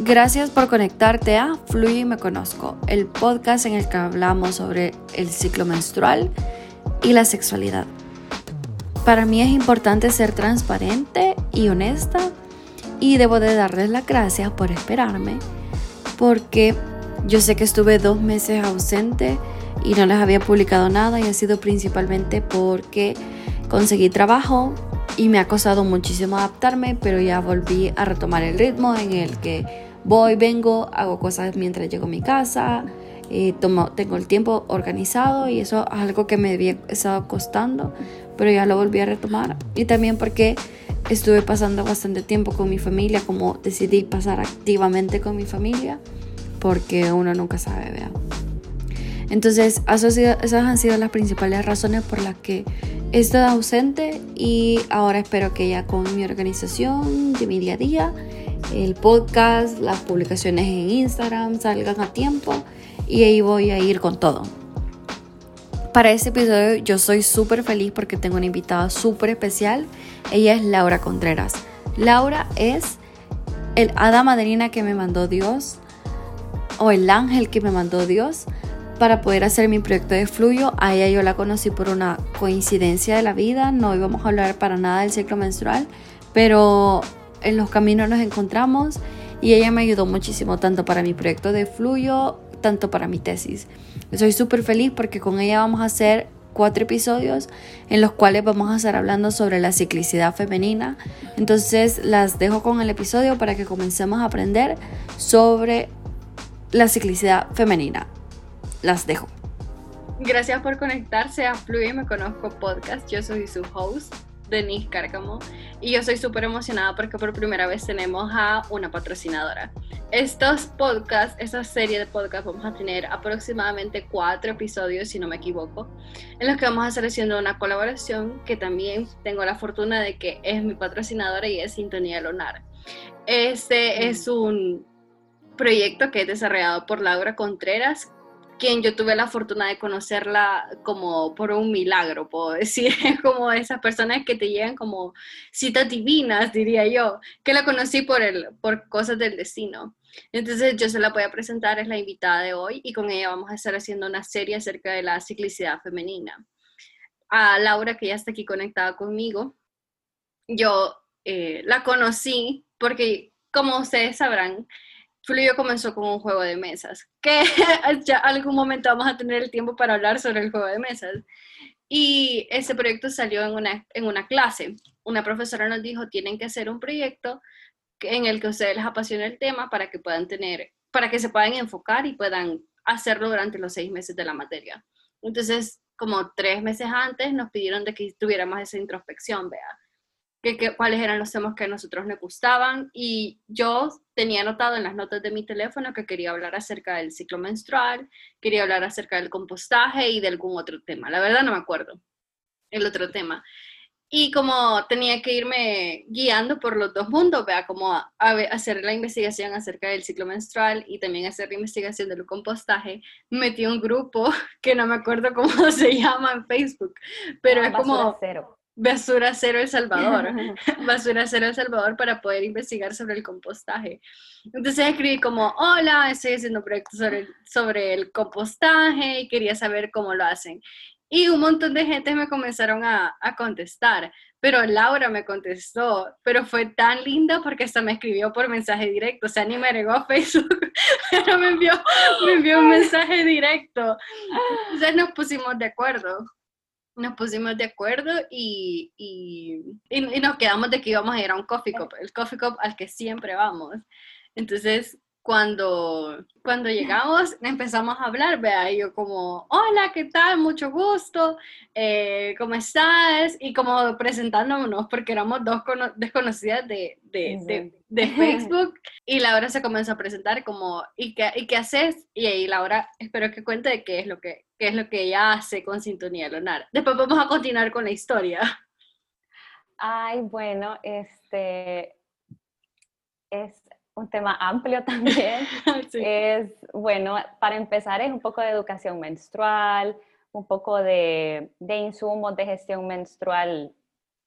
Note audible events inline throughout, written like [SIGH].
Gracias por conectarte a Fluye y Me Conozco, el podcast en el que hablamos sobre el ciclo menstrual y la sexualidad. Para mí es importante ser transparente y honesta y debo de darles las gracias por esperarme porque yo sé que estuve dos meses ausente y no les había publicado nada y ha sido principalmente porque conseguí trabajo y me ha costado muchísimo adaptarme, pero ya volví a retomar el ritmo en el que Voy, vengo, hago cosas mientras llego a mi casa, eh, tomo, tengo el tiempo organizado y eso es algo que me había estado costando, pero ya lo volví a retomar. Y también porque estuve pasando bastante tiempo con mi familia, como decidí pasar activamente con mi familia, porque uno nunca sabe, vea. Entonces, esas han sido las principales razones por las que he estado ausente y ahora espero que ya con mi organización de mi día a día el podcast, las publicaciones en Instagram salgan a tiempo y ahí voy a ir con todo. Para este episodio yo soy súper feliz porque tengo una invitada súper especial. Ella es Laura Contreras. Laura es el hada madrina que me mandó Dios o el ángel que me mandó Dios para poder hacer mi proyecto de fluyo. A ella yo la conocí por una coincidencia de la vida. No íbamos a hablar para nada del ciclo menstrual, pero en los caminos nos encontramos y ella me ayudó muchísimo tanto para mi proyecto de Fluyo, tanto para mi tesis. Estoy súper feliz porque con ella vamos a hacer cuatro episodios en los cuales vamos a estar hablando sobre la ciclicidad femenina. Entonces las dejo con el episodio para que comencemos a aprender sobre la ciclicidad femenina. Las dejo. Gracias por conectarse a Fluye Me Conozco Podcast. Yo soy su host. Denise Cárcamo y yo soy súper emocionada porque por primera vez tenemos a una patrocinadora. Estos podcasts, esta serie de podcasts, vamos a tener aproximadamente cuatro episodios, si no me equivoco, en los que vamos a estar haciendo una colaboración que también tengo la fortuna de que es mi patrocinadora y es Sintonía Lunar. Este es un proyecto que es desarrollado por Laura Contreras, quien yo tuve la fortuna de conocerla como por un milagro, puedo decir, [LAUGHS] como esas personas que te llegan como citas divinas, diría yo, que la conocí por, el, por cosas del destino. Entonces yo se la voy a presentar, es la invitada de hoy y con ella vamos a estar haciendo una serie acerca de la ciclicidad femenina. A Laura, que ya está aquí conectada conmigo, yo eh, la conocí porque, como ustedes sabrán, Fluyo comenzó con un juego de mesas, que [LAUGHS] ya algún momento vamos a tener el tiempo para hablar sobre el juego de mesas. Y ese proyecto salió en una, en una clase. Una profesora nos dijo, tienen que hacer un proyecto en el que ustedes les apasione el tema para que puedan tener, para que se puedan enfocar y puedan hacerlo durante los seis meses de la materia. Entonces, como tres meses antes, nos pidieron de que tuviéramos esa introspección, vea cuáles eran los temas que a nosotros nos gustaban y yo tenía anotado en las notas de mi teléfono que quería hablar acerca del ciclo menstrual, quería hablar acerca del compostaje y de algún otro tema. La verdad no me acuerdo el otro tema. Y como tenía que irme guiando por los dos mundos, vea, como a, hacer la investigación acerca del ciclo menstrual y también hacer la investigación del compostaje, metí un grupo [LAUGHS] que no me acuerdo cómo [LAUGHS] se llama en Facebook, pero ah, es como... Cero. Basura Cero El Salvador, [LAUGHS] [LAUGHS] Basura Cero El Salvador para poder investigar sobre el compostaje. Entonces escribí como, hola, estoy haciendo un proyecto sobre, sobre el compostaje y quería saber cómo lo hacen. Y un montón de gente me comenzaron a, a contestar, pero Laura me contestó, pero fue tan linda porque hasta me escribió por mensaje directo, o sea, ni me agregó a Facebook, [LAUGHS] pero me envió, me envió un mensaje directo. Entonces nos pusimos de acuerdo nos pusimos de acuerdo y, y, y, nos quedamos de que íbamos a ir a un coffee cup, el coffee cup al que siempre vamos. Entonces, cuando, cuando llegamos empezamos a hablar, vea, y yo como, hola, ¿qué tal? Mucho gusto, eh, ¿cómo estás? Y como presentándonos, porque éramos dos desconocidas de, de, de, Facebook, y Laura se comenzó a presentar como, ¿y qué, ¿y qué haces? Y ahí Laura, espero que cuente de qué es lo que, qué es lo que ella hace con Sintonía Lunar. Después vamos a continuar con la historia. Ay, bueno, este es un tema amplio [LAUGHS] también. [LAUGHS] Es, bueno, para empezar es un poco de educación menstrual, un poco de, de insumos de gestión menstrual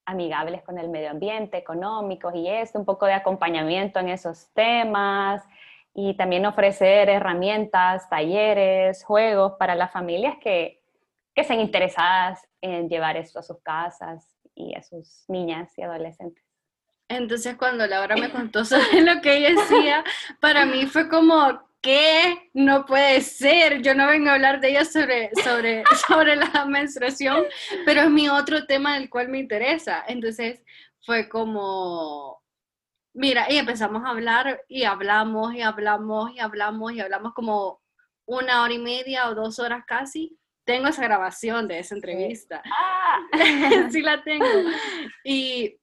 amigables con el medio ambiente, económicos y eso, un poco de acompañamiento en esos temas y también ofrecer herramientas, talleres, juegos para las familias que, que sean interesadas en llevar esto a sus casas y a sus niñas y adolescentes. Entonces cuando Laura me [LAUGHS] contó sobre lo que ella decía, para mí fue como, ¿qué? No puede ser, yo no vengo a hablar de ella sobre, sobre, [LAUGHS] sobre la menstruación, pero es mi otro tema del cual me interesa. Entonces fue como, mira, y empezamos a hablar y hablamos y hablamos y hablamos y hablamos como una hora y media o dos horas casi. Tengo esa grabación de esa entrevista. Ah. [LAUGHS] sí la tengo. Y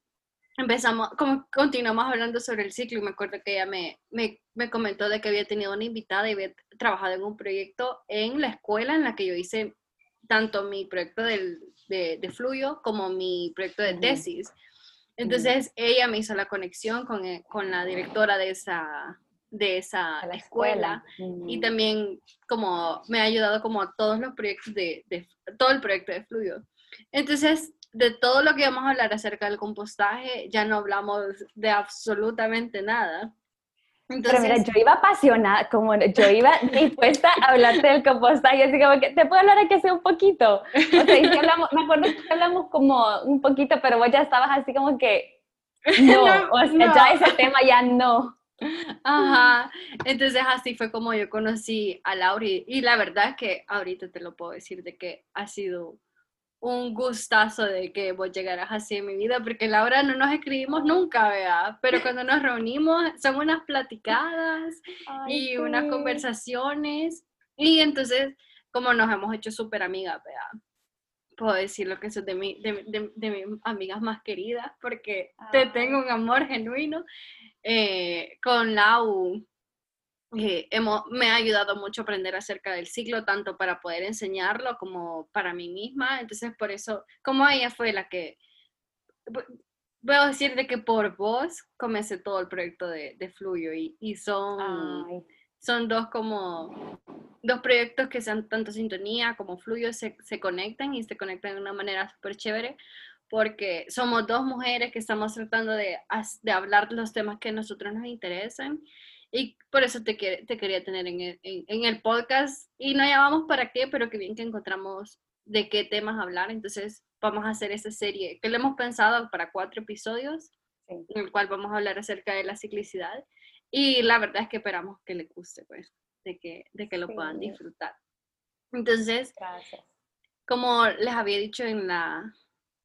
empezamos, como continuamos hablando sobre el ciclo y me acuerdo que ella me, me, me, comentó de que había tenido una invitada y había trabajado en un proyecto en la escuela en la que yo hice tanto mi proyecto del, de, de fluyo como mi proyecto de tesis. Entonces ella me hizo la conexión con, eh, con la directora de esa, de esa escuela, y también como me ha ayudado como a todos los proyectos de, de todo el proyecto de fluyo. Entonces de todo lo que vamos a hablar acerca del compostaje, ya no hablamos de absolutamente nada. Entonces, Pero mira, yo iba apasionada, como yo iba [LAUGHS] dispuesta a hablarte del compostaje, así como que, ¿te puedo hablar aquí sea un poquito? O sea, hablamos, me acuerdo que hablamos como un poquito, pero vos ya estabas así como que, [LAUGHS] no, o sea, ya ese tema ya no. Ajá, entonces así fue como yo conocí a Lauri y la verdad es que ahorita te lo puedo decir de que ha sido un gustazo de que vos llegaras así en mi vida, porque Laura no nos escribimos nunca, vea, pero cuando nos reunimos son unas platicadas y unas conversaciones, y entonces como nos hemos hecho súper amigas, vea, puedo decir lo que sos de, mi, de, de, mis amigas más queridas, porque te tengo un amor genuino. Eh, con Lau eh, me ha ayudado mucho aprender acerca del ciclo, tanto para poder enseñarlo como para mí misma. Entonces, por eso, como ella fue la que, puedo decir de que por vos comencé todo el proyecto de, de Fluyo y, y son, son dos como, dos proyectos que sean tanto sintonía como Fluyo se, se conectan y se conectan de una manera súper chévere porque somos dos mujeres que estamos tratando de, de hablar los temas que a nosotros nos interesan y por eso te, te quería tener en el, en, el, podcast. Y no llamamos para qué, pero qué bien que encontramos de qué temas hablar. Entonces vamos a hacer esa serie que le hemos pensado para cuatro episodios, en el cual vamos a hablar acerca de la ciclicidad. Y la verdad es que esperamos que le guste, pues, de que, de que lo puedan disfrutar. Entonces, como les había dicho en la,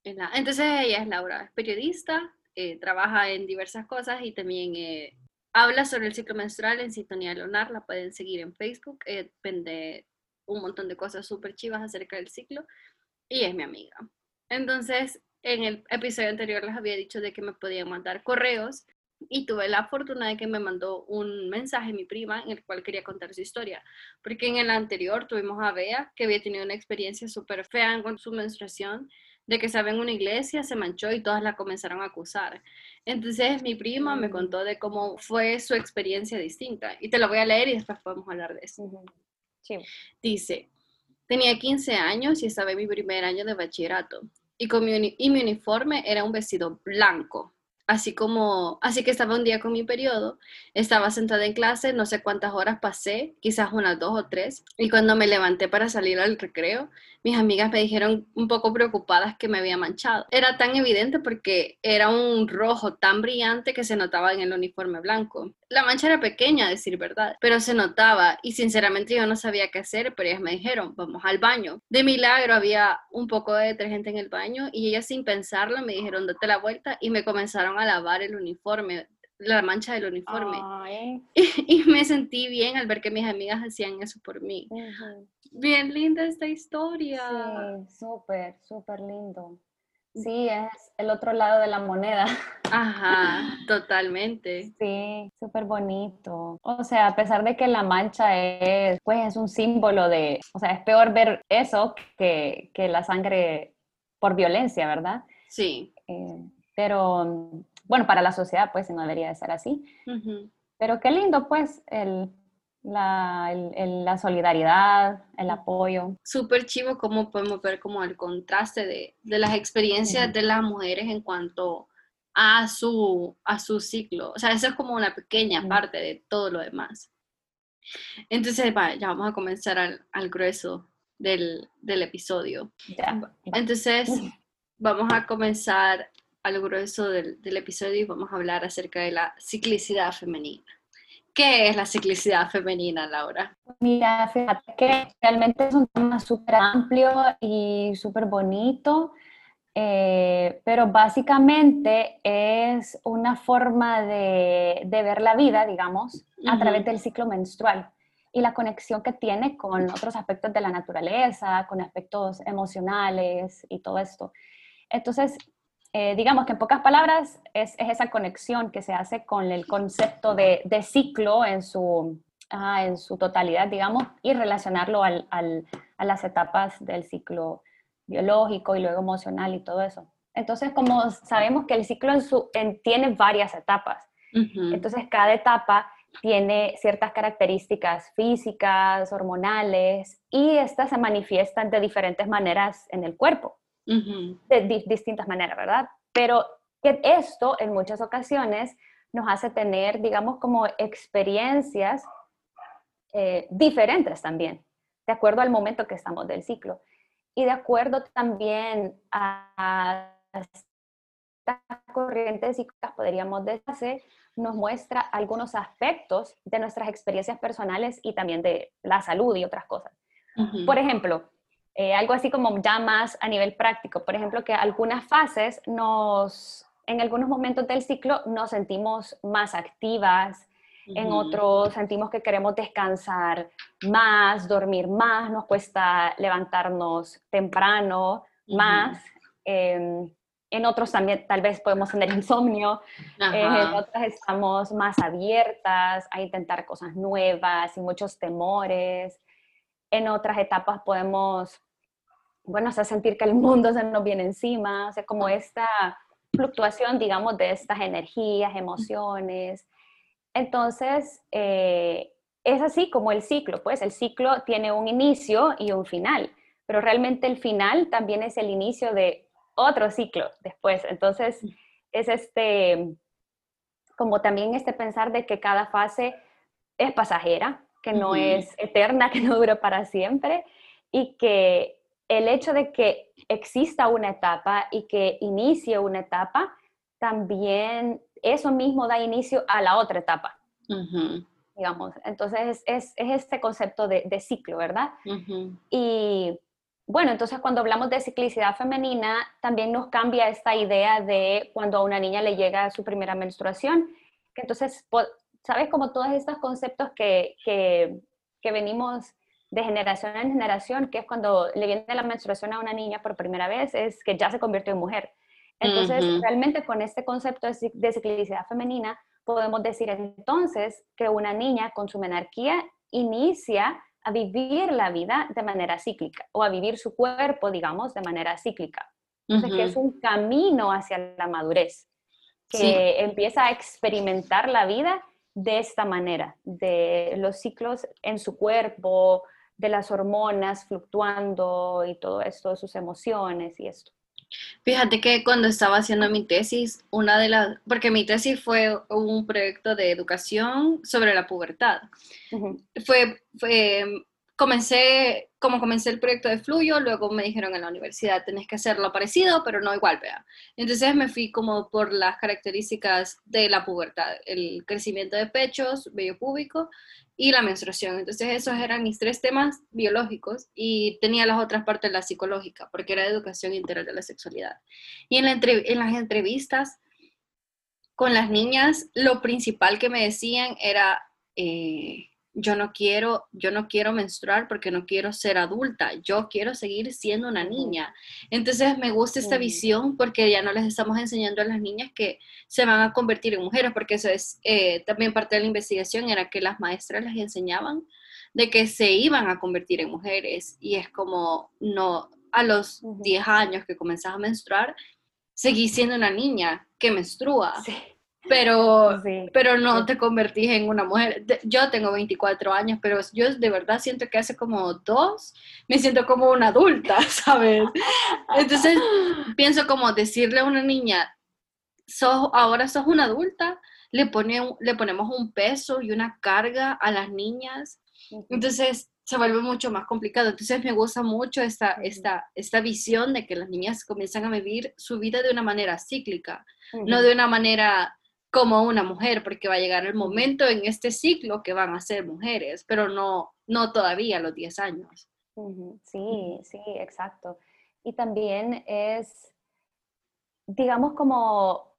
en la... Entonces ella es Laura, es periodista, eh, trabaja en diversas cosas y también eh, habla sobre el ciclo menstrual en Sintonía Leonar, la pueden seguir en Facebook, eh, vende un montón de cosas súper chivas acerca del ciclo y es mi amiga. Entonces, en el episodio anterior les había dicho de que me podían mandar correos y tuve la fortuna de que me mandó un mensaje mi prima en el cual quería contar su historia, porque en el anterior tuvimos a Bea que había tenido una experiencia súper fea con su menstruación de que estaba en una iglesia, se manchó y todas la comenzaron a acusar. Entonces mi prima me contó de cómo fue su experiencia distinta y te lo voy a leer y después podemos hablar de eso. Dice, tenía 15 años y estaba en mi primer año de bachillerato y, con y mi uniforme era un vestido blanco así como, así que estaba un día con mi periodo, estaba sentada en clase, no sé cuántas horas pasé, quizás unas dos o tres, y cuando me levanté para salir al recreo, mis amigas me dijeron un poco preocupadas que me había manchado. Era tan evidente porque era un rojo tan brillante que se notaba en el uniforme blanco. La mancha era pequeña, a decir verdad, pero se notaba y sinceramente yo no sabía qué hacer, pero ellas me dijeron, vamos al baño. De milagro había un poco de detergente en el baño y ellas sin pensarlo me dijeron, date la vuelta y me comenzaron a lavar el uniforme la mancha del uniforme. [LAUGHS] Y, me sentí bien al ver que mis amigas hacían eso por mí. Bien linda esta historia. Sí, súper, súper lindo. Sí, es el otro lado de la moneda. [LAUGHS] Ajá, totalmente. Sí, súper bonito. O sea, a pesar de que la mancha es, pues es un símbolo de, o sea, es peor ver eso que, que la sangre por violencia, ¿verdad? Sí. Eh, pero bueno, para la sociedad pues no debería de ser así. Pero qué lindo pues el, la, la solidaridad, el apoyo. Súper chivo cómo podemos ver como el contraste de, de las experiencias de las mujeres en cuanto a su, a su ciclo. O sea, eso es como una pequeña parte de todo lo demás. Entonces, ya vamos a comenzar al, al grueso del, del episodio. Entonces, vamos a comenzar al grueso del, del episodio y vamos a hablar acerca de la ciclicidad femenina. ¿Qué es la ciclicidad femenina, Laura? Mira, fíjate que realmente es un tema súper amplio y súper bonito, eh, pero básicamente es una forma de, de ver la vida, digamos, a través del ciclo menstrual y la conexión que tiene con otros aspectos de la naturaleza, con aspectos emocionales y todo esto. Entonces, eh, digamos que en pocas palabras es, esa conexión que se hace con el concepto de, ciclo en su, en su totalidad, digamos, y relacionarlo al, a las etapas del ciclo biológico y luego emocional y todo eso. Entonces, como sabemos que el ciclo en su, tiene varias etapas, entonces cada etapa tiene ciertas características físicas, hormonales, y estas se manifiestan de diferentes maneras en el cuerpo de distintas maneras, ¿verdad? Pero que esto en muchas ocasiones nos hace tener, digamos, como experiencias eh, diferentes también, de acuerdo al momento que estamos del ciclo. Y de acuerdo también a estas corrientes cíclicas, podríamos decir, nos muestra algunos aspectos de nuestras experiencias personales y también de la salud y otras cosas. Por ejemplo, eh, algo así como ya más a nivel práctico. Por ejemplo, que algunas fases nos, en algunos momentos del ciclo nos sentimos más activas, en otros sentimos que queremos descansar más, dormir más, nos cuesta levantarnos temprano más. Em, en otros también tal vez podemos tener [LAUGHS] insomnio, eh, en otras estamos más abiertas a intentar cosas nuevas y muchos temores. En otras etapas podemos bueno, o sentir que el mundo se nos viene encima, o sea, como esta fluctuación, digamos, de estas energías, emociones. Entonces, eh, es así como el ciclo, pues el ciclo tiene un inicio y un final, pero realmente el final también es el inicio de otro ciclo después. Entonces, es este, como también este pensar de que cada fase es pasajera, que no es eterna, [LAUGHS] que no dura para siempre y que el hecho de que exista una etapa y que inicie una etapa, también eso mismo da inicio a la otra etapa. Digamos, entonces es, este concepto de, ciclo, ¿verdad? Y bueno, entonces cuando hablamos de ciclicidad femenina, también nos cambia esta idea de cuando a una niña le llega su primera menstruación, que entonces, ¿sabes? Como todos estos conceptos que, que, que venimos de generación en generación, que es cuando le viene la menstruación a una niña por primera vez, es que ya se convirtió en mujer. Entonces, realmente con este concepto de ciclicidad femenina, podemos decir entonces que una niña con su menarquía inicia a vivir la vida de manera cíclica o a vivir su cuerpo, digamos, de manera cíclica. Entonces, que es un camino hacia la madurez, que empieza a experimentar la vida de esta manera, de los ciclos en su cuerpo, de las hormonas fluctuando y todo esto, sus emociones y esto. Fíjate que cuando estaba haciendo mi tesis, una de las, porque mi tesis fue un proyecto de educación sobre la pubertad. fue, fue, comencé, como comencé el proyecto de Fluyo, luego me dijeron en la universidad, tenés que hacerlo parecido, pero no igual, vea. Entonces me fui como por las características de la pubertad, el crecimiento de pechos, vello púbico y la menstruación. Entonces esos eran mis tres temas biológicos y tenía las otras partes la psicológica, porque era educación integral de la sexualidad. Y en, en las entrevistas con las niñas, lo principal que me decían era... Eh, yo no quiero, yo no quiero menstruar porque no quiero ser adulta, yo quiero seguir siendo una niña. Entonces me gusta esta visión porque ya no les estamos enseñando a las niñas que se van a convertir en mujeres, porque eso es eh, también parte de la investigación, era que las maestras les enseñaban de que se iban a convertir en mujeres y es como, no, a los 10 años que comenzás a menstruar, seguís siendo una niña que menstrua. Pero, pero no te convertís en una mujer. Yo tengo 24 años, pero yo de verdad siento que hace como dos me siento como una adulta, [LAUGHS] ¿sabes? Entonces pienso como decirle a una niña, sos, ahora sos una adulta, le, pone, le ponemos un peso y una carga a las niñas. Entonces se vuelve mucho más complicado. Entonces me gusta mucho esta, esta, esta visión de que las niñas comienzan a vivir su vida de una manera cíclica, no de una manera como una mujer, porque va a llegar el momento en este ciclo que van a ser mujeres, pero no, no todavía a los 10 años. Sí, sí, exacto. Y también es, digamos, como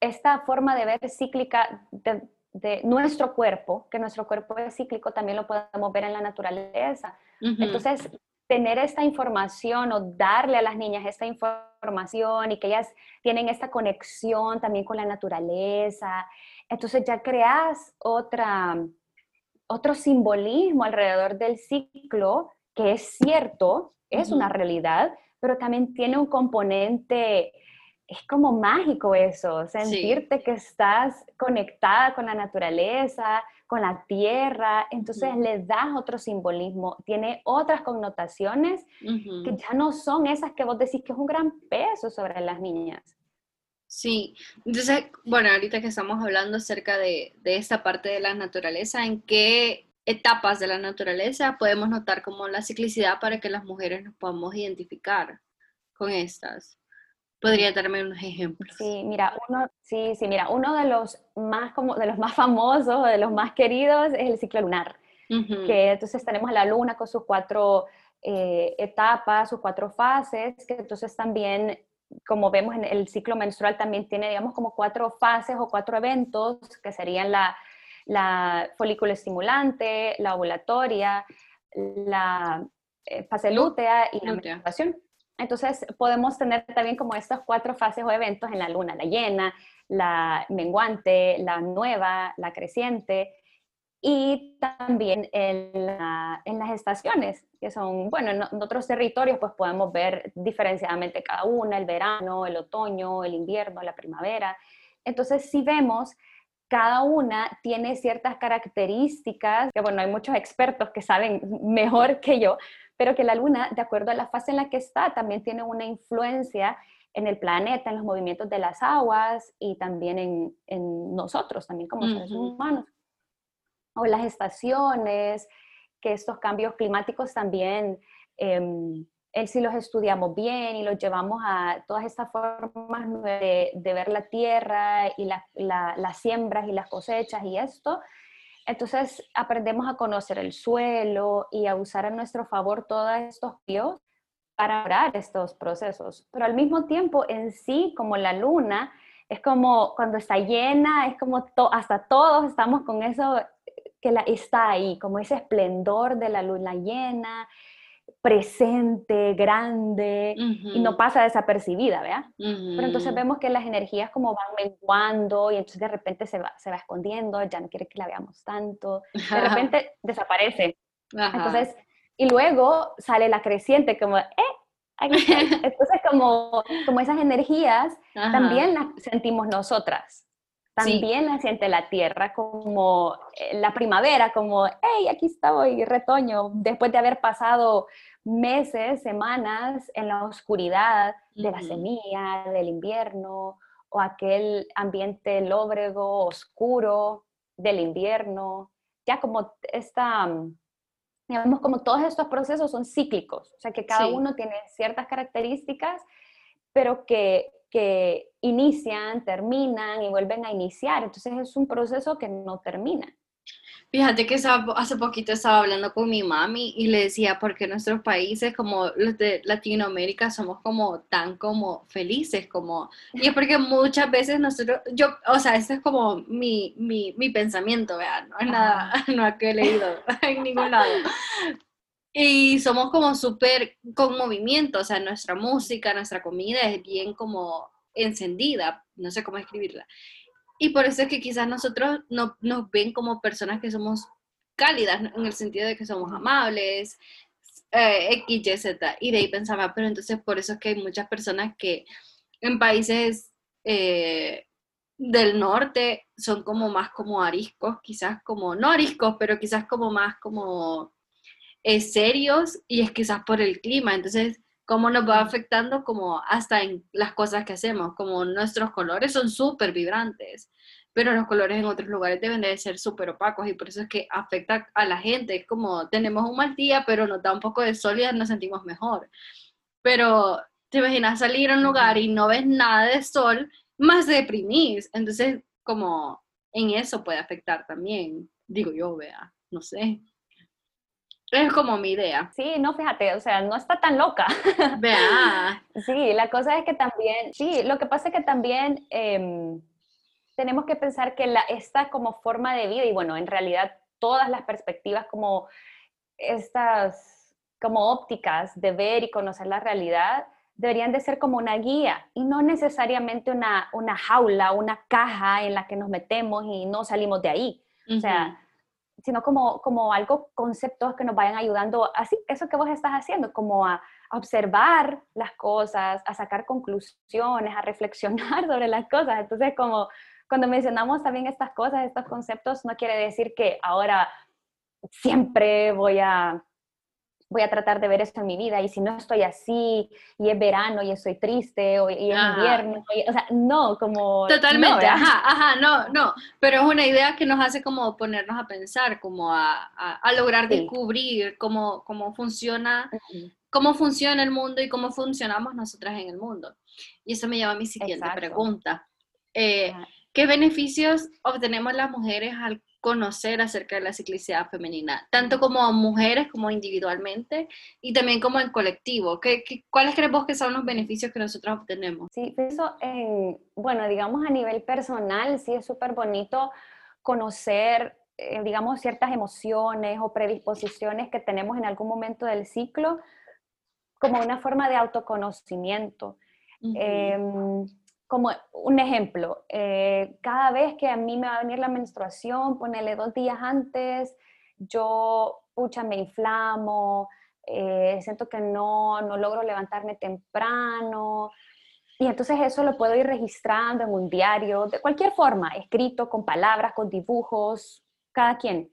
esta forma de ver cíclica de, de nuestro cuerpo, que nuestro cuerpo es cíclico, también lo podemos ver en la naturaleza. Entonces, tener esta información o darle a las niñas esta información y que ellas tienen esta conexión también con la naturaleza, entonces ya creas otra, otro simbolismo alrededor del ciclo que es cierto, es una realidad, pero también tiene un componente es como mágico eso, sentirte que estás conectada con la naturaleza, con la tierra, entonces le das otro simbolismo, tiene otras connotaciones que ya no son esas que vos decís que es un gran peso sobre las niñas. Sí, entonces, bueno, ahorita que estamos hablando acerca de, de esta parte de la naturaleza, ¿en qué etapas de la naturaleza podemos notar como la ciclicidad para que las mujeres nos podamos identificar con estas? Podría darme unos ejemplos. Sí, mira, uno, sí, sí, mira, uno de los más como de los más famosos, de los más queridos es el ciclo lunar. Que entonces tenemos a la luna con sus cuatro eh, etapas, sus cuatro fases, que entonces también, como vemos en el ciclo menstrual, también tiene, digamos, como cuatro fases o cuatro eventos, que serían la, la folículo estimulante, la ovulatoria, la eh, fase lútea y la menstruación. Entonces podemos tener también como estas cuatro fases o eventos en la luna, la llena, la menguante, la nueva, la creciente y también en, las estaciones, que son, bueno, en, otros territorios pues podemos ver diferenciadamente cada una, el verano, el otoño, el invierno, la primavera. Entonces si vemos, cada una tiene ciertas características, que bueno, hay muchos expertos que saben mejor que yo, pero que la luna, de acuerdo a la fase en la que está, también tiene una influencia en el planeta, en los movimientos de las aguas y también en, nosotros, también como seres humanos. O las estaciones, que estos cambios climáticos también, eh, si los estudiamos bien y los llevamos a todas estas formas de, ver la tierra y las siembras y las cosechas y esto, entonces aprendemos a conocer el suelo y a usar a nuestro favor todos estos dios para orar estos procesos. Pero al mismo tiempo en sí, como la luna, es como cuando está llena, es como hasta todos estamos con eso que la, está ahí, como ese esplendor de la luna llena, presente, grande, y no pasa desapercibida, ¿verdad? Pero entonces vemos que las energías como van menguando y entonces de repente se va, se va escondiendo, ya no quiere que la veamos tanto, de [LAUGHS] repente desaparece. Entonces, y luego sale la creciente como, eh, [LAUGHS] entonces como, como esas energías también las sentimos nosotras. También la siente la tierra como eh, la primavera, como, hey, aquí estoy, retoño, después de haber pasado meses, semanas en la oscuridad de la semilla, del invierno, o aquel ambiente lóbrego, oscuro del invierno. Ya como esta, digamos, como todos estos procesos son cíclicos, o sea que cada uno tiene ciertas características, pero que que inician, terminan y vuelven a iniciar. Entonces es un proceso que no termina. Fíjate que hace poquito estaba hablando con mi mami y le decía, porque nuestros países como los de Latinoamérica somos como tan como felices, como... Y es porque muchas veces nosotros, yo, o sea, este es como mi, mi, mi pensamiento, vean, no es nada, [LAUGHS] no es que he leído [LAUGHS] en ningún lado. Y somos como súper con movimiento, o sea, nuestra música, nuestra comida es bien como encendida, no sé cómo escribirla. Y por eso es que quizás nosotros no, nos ven como personas que somos cálidas, en el sentido de que somos amables, eh, X, Y, Z. Y de ahí pensaba, pero entonces por eso es que hay muchas personas que en países eh, del norte son como más como ariscos, quizás como, no ariscos, pero quizás como más como eh, serios y es quizás por el clima. Entonces, cómo nos va afectando como hasta en las cosas que hacemos, como nuestros colores son súper vibrantes, pero los colores en otros lugares deben de ser súper opacos y por eso es que afecta a la gente. Es como tenemos un mal día, pero nos da un poco de sol y nos sentimos mejor. Pero te imaginas salir a un lugar y no ves nada de sol, más deprimís. Entonces, como en eso puede afectar también, digo yo, vea, no sé. Es como mi idea. Sí, no, fíjate, o sea, no está tan loca. [LAUGHS] Vea. sí, la cosa es que también, sí, lo que pasa es que también em, tenemos que pensar que la, esta como forma de vida, y bueno, en realidad todas las perspectivas como estas, como ópticas de ver y conocer la realidad, deberían de ser como una guía y no necesariamente una, una jaula, una caja en la que nos metemos y no salimos de ahí. O sea, sino como, como algo, conceptos que nos vayan ayudando, así, eso que vos estás haciendo, como a, observar las cosas, a sacar conclusiones, a reflexionar [LAUGHS] sobre las cosas. Entonces, como cuando mencionamos también estas cosas, estos conceptos, no quiere decir que ahora siempre voy a voy a tratar de ver eso en mi vida y si no estoy así y es verano y estoy triste o, y es invierno, o sea, no, como... Totalmente, ajá, ajá, no, no, pero es una idea que nos hace como ponernos a pensar, como a, a, lograr descubrir cómo, cómo funciona, cómo funciona el mundo y cómo funcionamos nosotras en el mundo. Y eso me lleva a mi siguiente pregunta. Eh, ¿Qué beneficios obtenemos las mujeres al conocer acerca de la ciclicidad femenina, tanto como mujeres como individualmente y también como en colectivo. ¿Qué, cuáles crees vos que son los beneficios que nosotros obtenemos? Sí, eso, bueno, digamos a nivel personal, sí es súper bonito conocer, eh, digamos, ciertas emociones o predisposiciones que tenemos en algún momento del ciclo como una forma de autoconocimiento como un ejemplo, eh, cada vez que a mí me va a venir la menstruación, ponele dos días antes, yo, pucha, me inflamo, eh, siento que no, no logro levantarme temprano. Y entonces eso lo puedo ir registrando en un diario, de cualquier forma, escrito, con palabras, con dibujos, cada quien.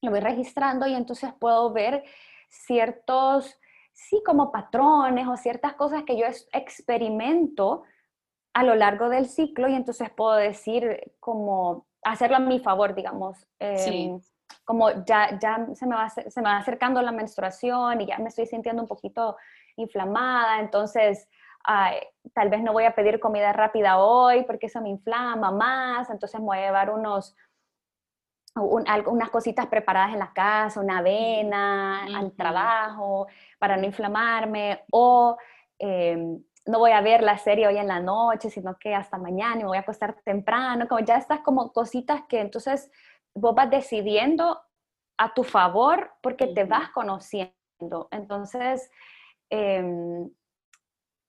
Lo voy registrando y entonces puedo ver ciertos, sí, como patrones o ciertas cosas que yo experimento a lo largo del ciclo y entonces puedo decir como hacerlo a mi favor, digamos. Em, como ya, ya se, me va, se me va acercando la menstruación y ya me estoy sintiendo un poquito inflamada, entonces tal vez no voy a pedir comida rápida hoy porque eso me inflama más, entonces me voy a llevar unos, unas cositas preparadas en la casa, una avena al trabajo para no inflamarme o... Eh, no voy a ver la serie hoy en la noche, sino que hasta mañana y me voy a acostar temprano, como ya estas como cositas que entonces vos vas decidiendo a tu favor porque te vas conociendo. Entonces, eh,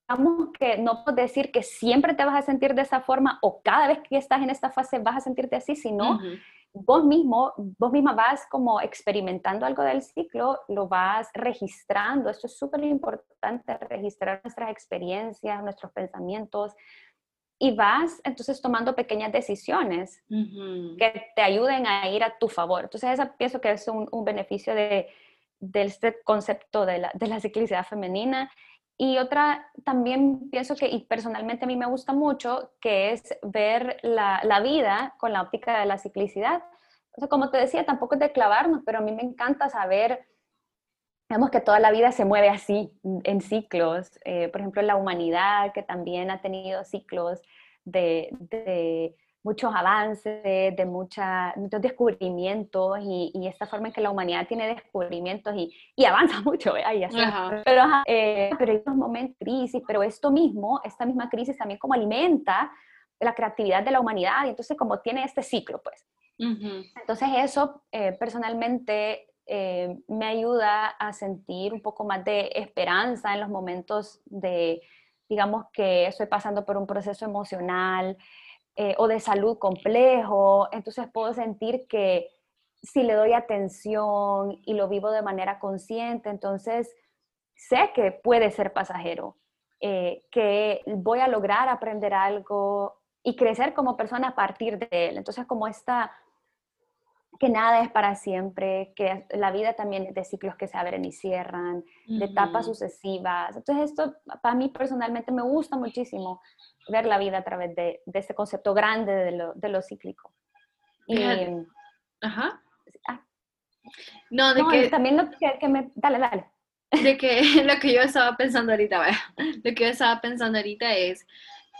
digamos que no puedo decir que siempre te vas a sentir de esa forma o cada vez que estás en esta fase vas a sentirte así, sino vos mismo, vos misma vas como experimentando algo del ciclo, lo vas registrando. Esto es súper importante, registrar nuestras experiencias, nuestros pensamientos. Y vas entonces tomando pequeñas decisiones que te ayuden a ir a tu favor. Entonces, esa pienso que es un, beneficio de, este concepto de la, de la ciclicidad femenina y otra también pienso que, y personalmente a mí me gusta mucho, que es ver la, la vida con la óptica de la ciclicidad. O sea, como te decía, tampoco es de clavarnos, pero a mí me encanta saber, digamos que toda la vida se mueve así, en ciclos. Eh, por ejemplo, la humanidad, que también ha tenido ciclos de, de muchos avances, de mucha, muchos descubrimientos y, y, esta forma en que la humanidad tiene descubrimientos y, y avanza [LAUGHS] mucho, ¿eh? pero, eh, pero hay unos momentos de crisis, pero esto mismo, esta misma crisis también como alimenta la creatividad de la humanidad y entonces como tiene este ciclo, pues. Entonces eso eh, personalmente eh, me ayuda a sentir un poco más de esperanza en los momentos de, digamos que estoy pasando por un proceso emocional, eh, o de salud complejo, entonces puedo sentir que si le doy atención y lo vivo de manera consciente, entonces sé que puede ser pasajero, eh, que voy a lograr aprender algo y crecer como persona a partir de él. Entonces, como esta, que nada es para siempre, que la vida también es de ciclos que se abren y cierran, de etapas sucesivas. Entonces, esto para mí personalmente me gusta muchísimo ver la vida a través de, de este concepto grande de lo, de lo cíclico. Y, Ajá. Ah. No, de que... También lo que, que me... Dale, dale de que [LAUGHS] [LAUGHS] lo que yo estaba pensando ahorita, lo que yo estaba pensando ahorita es,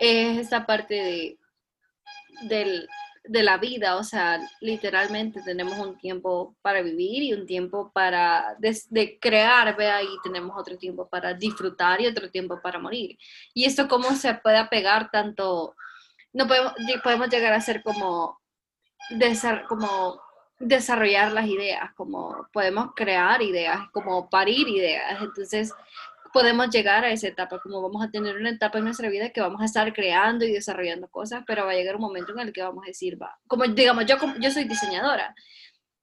es esta parte de, del, de la vida, o sea, literalmente tenemos un tiempo para vivir y un tiempo para de, crear, vea, y tenemos otro tiempo para disfrutar y otro tiempo para morir. Y esto cómo se puede pegar tanto, no podemos, podemos llegar a ser como, como desarrollar las ideas, como podemos crear ideas, como parir ideas. Entonces, podemos llegar a esa etapa, como vamos a tener una etapa en nuestra vida que vamos a estar creando y desarrollando cosas, pero va a llegar un momento en el que vamos a decir, va, como digamos, yo, yo soy diseñadora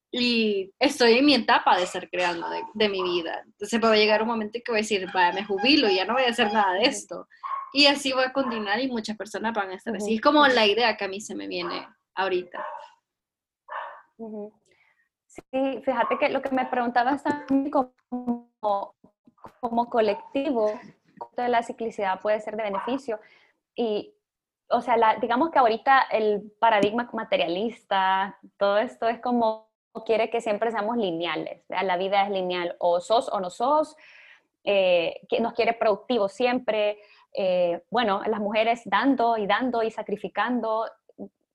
y estoy en mi etapa de estar creando de, mi vida. Entonces va a llegar un momento en que voy a decir, va, me jubilo, y ya no voy a hacer nada de esto. Y así va a continuar y muchas personas van a estar así. Es como la idea que a mí se me viene ahorita. Sí, fíjate que lo que me preguntabas también como, como colectivo, de la ciclicidad puede ser de beneficio. Y, o sea, digamos que ahorita el paradigma materialista, todo esto es como quiere que siempre seamos lineales. La vida es lineal, o sos o no sos, eh, que nos quiere productivos siempre. Eh, bueno, las mujeres dando y dando y sacrificando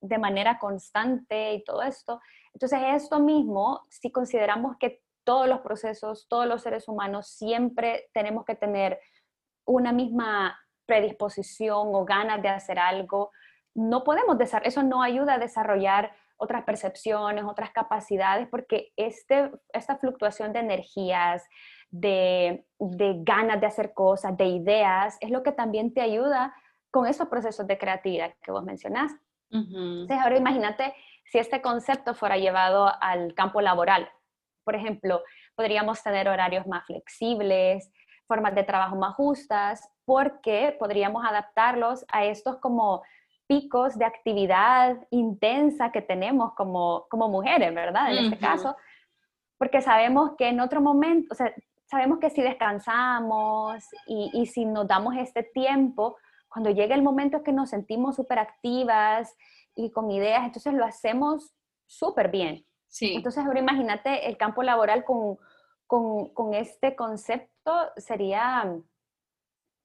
de manera constante y todo esto. Entonces, esto mismo, si consideramos que todos los procesos, todos los seres humanos siempre tenemos que tener una misma predisposición o ganas de hacer algo, no podemos eso no ayuda a desarrollar otras percepciones, otras capacidades, porque este, esta fluctuación de energías, de, de ganas de hacer cosas, de ideas, es lo que también te ayuda con esos procesos de creatividad que vos mencionaste. Entonces, ahora imagínate si este concepto fuera llevado al campo laboral. Por ejemplo, podríamos tener horarios más flexibles, formas de trabajo más justas, porque podríamos adaptarlos a estos como picos de actividad intensa que tenemos como, como mujeres, ¿verdad? En este caso, porque sabemos que en otro momento, o sea, sabemos que si descansamos y, y si nos damos este tiempo, cuando llega el momento que nos sentimos súper activas y con ideas, entonces lo hacemos súper bien. Sí. Entonces ahora imagínate el campo laboral con, con, con, este concepto sería,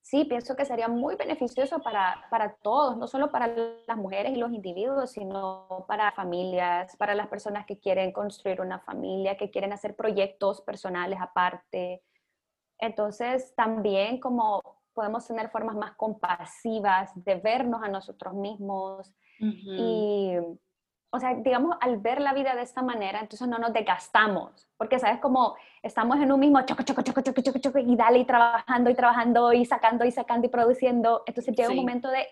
sí, pienso que sería muy beneficioso para, para todos, no solo para las mujeres y los individuos, sino para familias, para las personas que quieren construir una familia, que quieren hacer proyectos personales aparte. Entonces también como podemos tener formas más compasivas de vernos a nosotros mismos y, o sea, digamos, al ver la vida de esta manera, entonces no nos desgastamos, porque sabes como estamos en un mismo choco, choco, choco, choco, choco, choco, y dale, y trabajando, y trabajando, y sacando, y sacando, y produciendo, entonces llega un momento de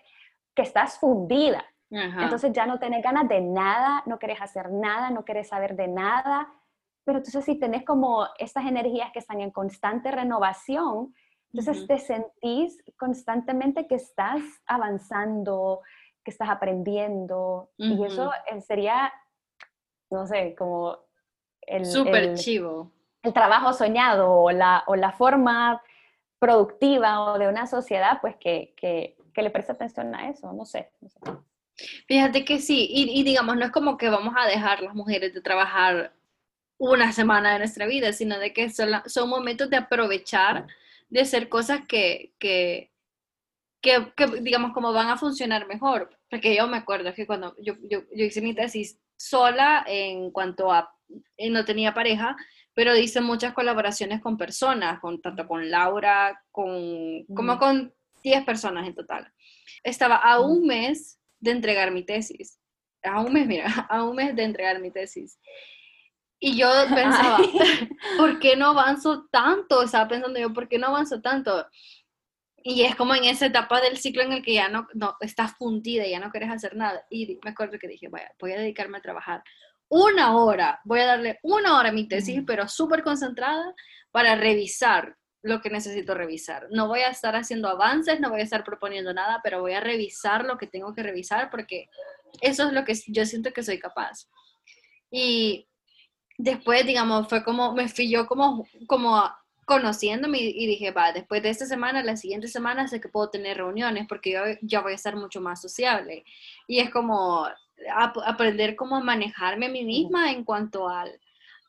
que estás fundida, entonces ya no tenés ganas de nada, no querés hacer nada, no querés saber de nada, pero entonces si tenés como estas energías que están en constante renovación, entonces te sentís constantemente que estás avanzando, que estás aprendiendo. Y eso sería, no sé, como el... Súper chivo. El trabajo soñado o la, o la forma productiva o de una sociedad, pues que, que, que le preste atención a eso, no sé. Fíjate que sí, y, y, digamos, no es como que vamos a dejar las mujeres de trabajar una semana de nuestra vida, sino de que son, son momentos de aprovechar de hacer cosas que, que, que, digamos, como van a funcionar mejor. Porque yo me acuerdo que cuando yo, yo, yo hice mi tesis sola en cuanto a, eh, no tenía pareja, pero hice muchas colaboraciones con personas, con, tanto con Laura, con, como con 10 personas en total. Estaba a un mes de entregar mi tesis. A un mes, mira, [LAUGHS] a un mes de entregar mi tesis. Y yo [LAUGHS] pensaba, [LAUGHS] ¿por qué no avanzo tanto? Estaba pensando yo, ¿por qué no avanzo tanto? Y es como en esa etapa del ciclo en el que ya no, no estás fundida, ya no quieres hacer nada. Y me acuerdo que dije, vaya, voy a dedicarme a trabajar una hora, voy a darle una hora a mi tesis, pero súper concentrada para revisar lo que necesito revisar. No voy a estar haciendo avances, no voy a estar proponiendo nada, pero voy a revisar lo que tengo que revisar porque eso es lo que yo siento que soy capaz. Y después, digamos, fue como, me fui yo como, como conociéndome y dije, va, después de esta semana, la siguiente semana sé que puedo tener reuniones porque yo ya voy a estar mucho más sociable. Y es como aprender cómo manejarme a mí misma en cuanto al,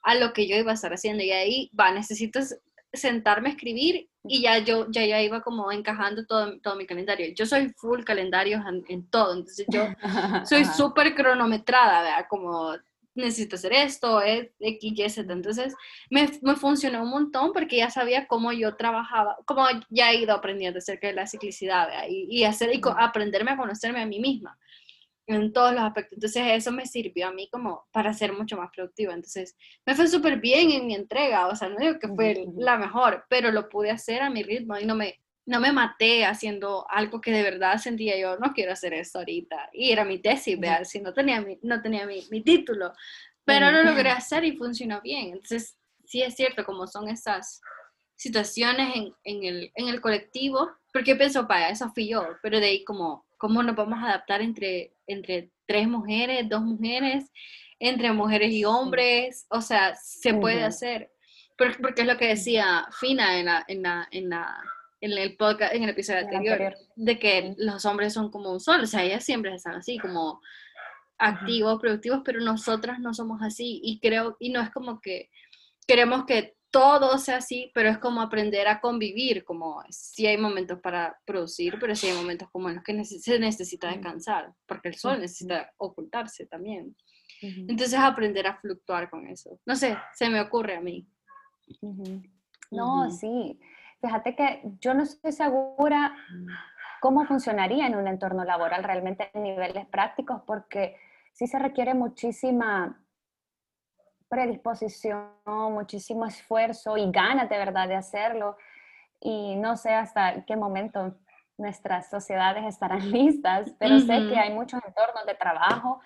a lo que yo iba a estar haciendo. Y ahí, va, necesito sentarme a escribir y ya yo ya, ya iba como encajando todo, todo mi calendario. Yo soy full calendario en, en todo, entonces yo [LAUGHS] soy súper cronometrada, ¿verdad? Como necesito hacer esto, es X, Y, Z. Entonces me, me, funcionó un montón porque ya sabía cómo yo trabajaba, cómo ya he ido aprendiendo acerca de la ciclicidad y, y, hacer, y aprenderme a conocerme a mí misma en todos los aspectos. Entonces eso me sirvió a mí como para ser mucho más productiva. Entonces me fue súper bien en mi entrega, o sea, no digo que fue la mejor, pero lo pude hacer a mi ritmo y no me, no me maté haciendo algo que de verdad sentía yo, no quiero hacer esto ahorita. Y era mi tesis, ¿verdad? Si no tenía mi, no tenía mi, mi título, pero lo logré [LAUGHS] hacer y funcionó bien. Entonces sí es cierto, como son esas situaciones en, en, el, en el colectivo, porque pienso, para eso fui yo, pero de ahí como cómo nos vamos a adaptar entre, entre tres mujeres, dos mujeres, entre mujeres y hombres, o sea, se puede hacer. Porque, es lo que decía Fina en, la, en, la, en, la, en el podcast, en el episodio anterior, de que los hombres son como un sol, o sea, ellas siempre están así, como activos, productivos, pero nosotras no somos así y creo, y no es como que queremos que todo sea así, pero es como aprender a convivir, como si hay momentos para producir, pero si hay momentos como en los que se necesita descansar, porque el sol necesita ocultarse también. Entonces aprender a fluctuar con eso. No sé, se me ocurre a mí. No, sí. Fíjate que yo no estoy segura cómo funcionaría en un entorno laboral realmente en niveles prácticos, porque sí se requiere muchísima predisposición, muchísimo esfuerzo y ganas de verdad de hacerlo. Y no sé hasta qué momento nuestras sociedades estarán [LAUGHS] listas, pero sé que hay muchos entornos de trabajo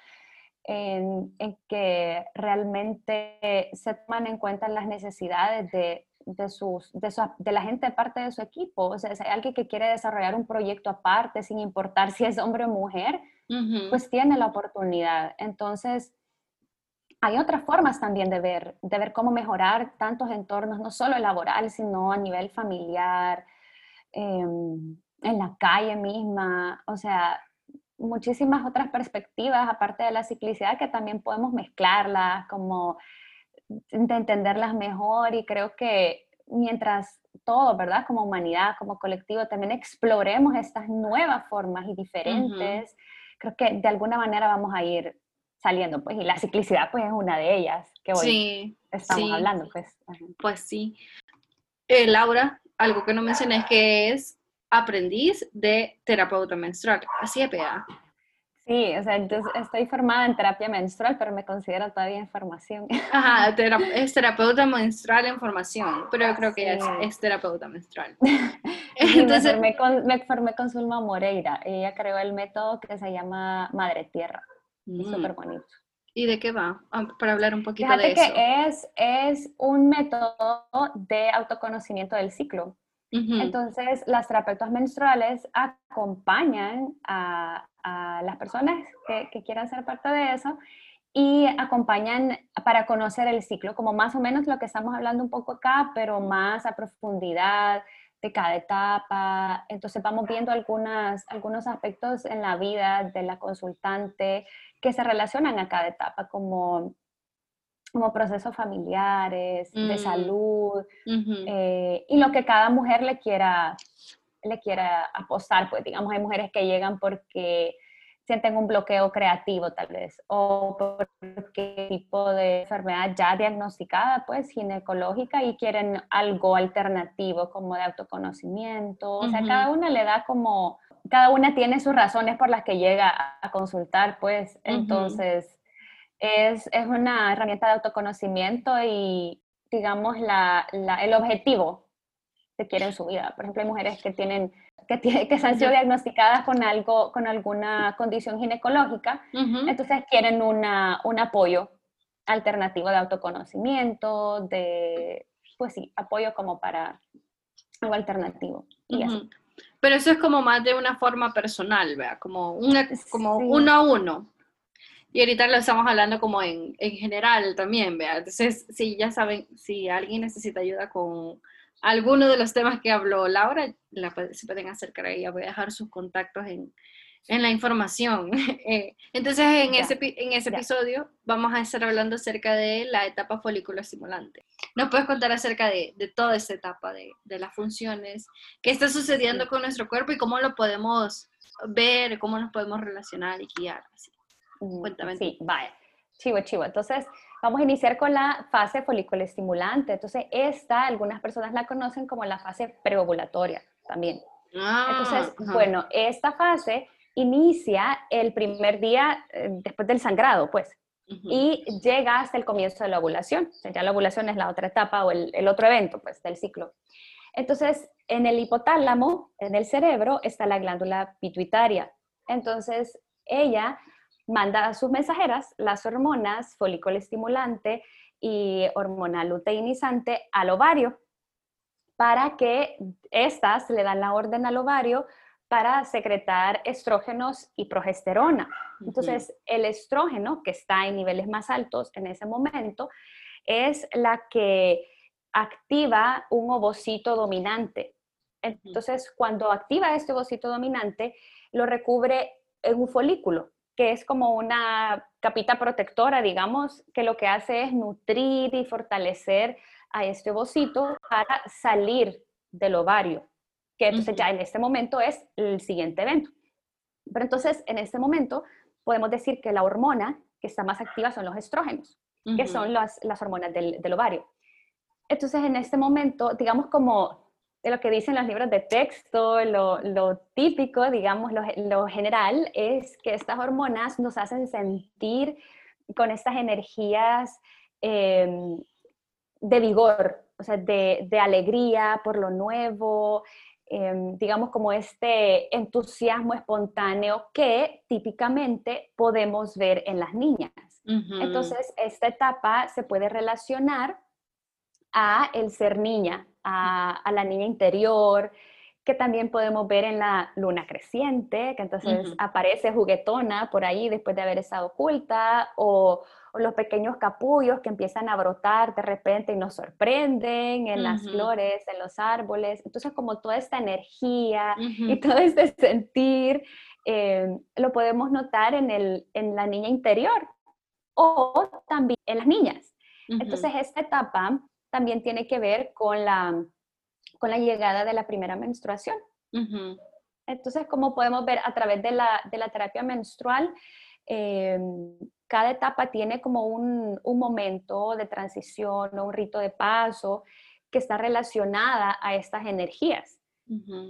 en, que realmente se toman en cuenta las necesidades de, de, sus, de, la gente parte de su equipo. O sea, si hay alguien que quiere desarrollar un proyecto aparte, sin importar [LAUGHS] si es hombre o mujer, pues tiene la oportunidad. Entonces, hay otras formas también de ver, de ver cómo mejorar tantos entornos, no solo laboral, sino a nivel familiar, em, en la calle misma, o sea, muchísimas otras perspectivas aparte de la ciclicidad que también podemos mezclarlas, como de entenderlas mejor y creo que mientras todo, ¿verdad? Como humanidad, como colectivo, también exploremos estas nuevas formas y diferentes, creo que de alguna manera vamos a ir saliendo, pues, y la ciclicidad, pues, es una de ellas que hoy estamos hablando, pues. Pues sí. Eh, Laura, algo que no mencioné es que es aprendiz de terapeuta menstrual, así es, PA. Sí, o sea, yo estoy formada en terapia menstrual, pero me considero todavía en formación. Ajá, [LAUGHS] es terapeuta menstrual en formación, pero yo creo que ella es, terapeuta menstrual. [LAUGHS] [LAUGHS] Entonces, me, formé con, me formé con Zulma Moreira. Ella creó el método que se llama Madre Tierra. Mm. Súper bonito. ¿Y de qué va? Ah, para hablar un poquito de eso. que es, es un método de autoconocimiento del ciclo. Entonces, las terapeutas menstruales acompañan a, las personas que, quieran ser parte de eso y acompañan para conocer el ciclo, como más o menos lo que estamos hablando un poco acá, pero más a profundidad, de cada etapa. Entonces vamos viendo algunos aspectos en la vida de la consultante que se relacionan a cada etapa, como, como procesos familiares, de mm. salud, eh, y lo que cada mujer le quiera, le quiera apostar. Pues digamos, hay mujeres que llegan porque sienten un bloqueo creativo tal vez, o por qué tipo de enfermedad ya diagnosticada, pues ginecológica, y quieren algo alternativo como de autoconocimiento. O sea, cada una le da como, cada una tiene sus razones por las que llega a consultar, pues entonces es, es, una herramienta de autoconocimiento y digamos la, el objetivo que quieren en su vida. Por ejemplo, hay mujeres que tienen que, tiene, que han sido diagnosticadas con algo, con alguna condición ginecológica, entonces quieren una, un apoyo alternativo de autoconocimiento, de, pues sí, apoyo como para algo alternativo. Y Pero eso es como más de una forma personal, ¿vea? Como, una, como uno a uno. Y ahorita lo estamos hablando como en, en general también, ¿vea? Entonces, si ya saben, si alguien necesita ayuda con alguno de los temas que habló Laura, la, se pueden acercar a ella. Voy a dejar sus contactos en, en la información. [LAUGHS] Eh, entonces, en ese, en ese episodio vamos a estar hablando acerca de la etapa folículo estimulante. ¿Nos puedes contar acerca de, de toda esa etapa, de, de, las funciones, qué está sucediendo con nuestro cuerpo y cómo lo podemos ver, cómo nos podemos relacionar y guiar? Así. Cuéntame. Sí, vaya. Chivo, chivo. Entonces, vamos a iniciar con la fase folículo estimulante. Entonces, esta, algunas personas la conocen como la fase preovulatoria también. Ah, Entonces, bueno, esta fase inicia el primer día eh, después del sangrado, pues, y llega hasta el comienzo de la ovulación. O sea, ya la ovulación es la otra etapa o el, otro evento, pues, del ciclo. Entonces, en el hipotálamo, en el cerebro, está la glándula pituitaria. Entonces, ella manda a sus mensajeras las hormonas folículo estimulante y hormona luteinizante al ovario para que éstas le dan la orden al ovario para secretar estrógenos y progesterona. Entonces, el estrógeno, que está en niveles más altos en ese momento, es la que activa un ovocito dominante. Entonces, cuando activa este ovocito dominante, lo recubre en un folículo, que es como una capita protectora, digamos, que lo que hace es nutrir y fortalecer a este ovocito para salir del ovario que entonces ya en este momento es el siguiente evento. Pero entonces, en este momento, podemos decir que la hormona que está más activa son los estrógenos, que son las, las hormonas del, del, ovario. Entonces, en este momento, digamos como de lo que dicen los libros de texto, lo, lo típico, digamos, lo, lo, general, es que estas hormonas nos hacen sentir con estas energías em, de vigor, o sea, de, de, alegría por lo nuevo, Em, digamos, como este entusiasmo espontáneo que típicamente podemos ver en las niñas. Entonces, esta etapa se puede relacionar a el ser niña, a, la niña interior, que también podemos ver en la luna creciente, que entonces aparece juguetona por ahí después de haber estado oculta, o, o los pequeños capullos que empiezan a brotar de repente y nos sorprenden en las flores, en los árboles. Entonces, como toda esta energía y todo este sentir, eh, lo podemos notar en, el, en la niña interior o también en las niñas. Entonces, esta etapa también tiene que ver con la, con la llegada de la primera menstruación. Entonces, como podemos ver a través de la, de la terapia menstrual, eh, cada etapa tiene como un, momento de transición o un rito de paso que está relacionada a estas energías,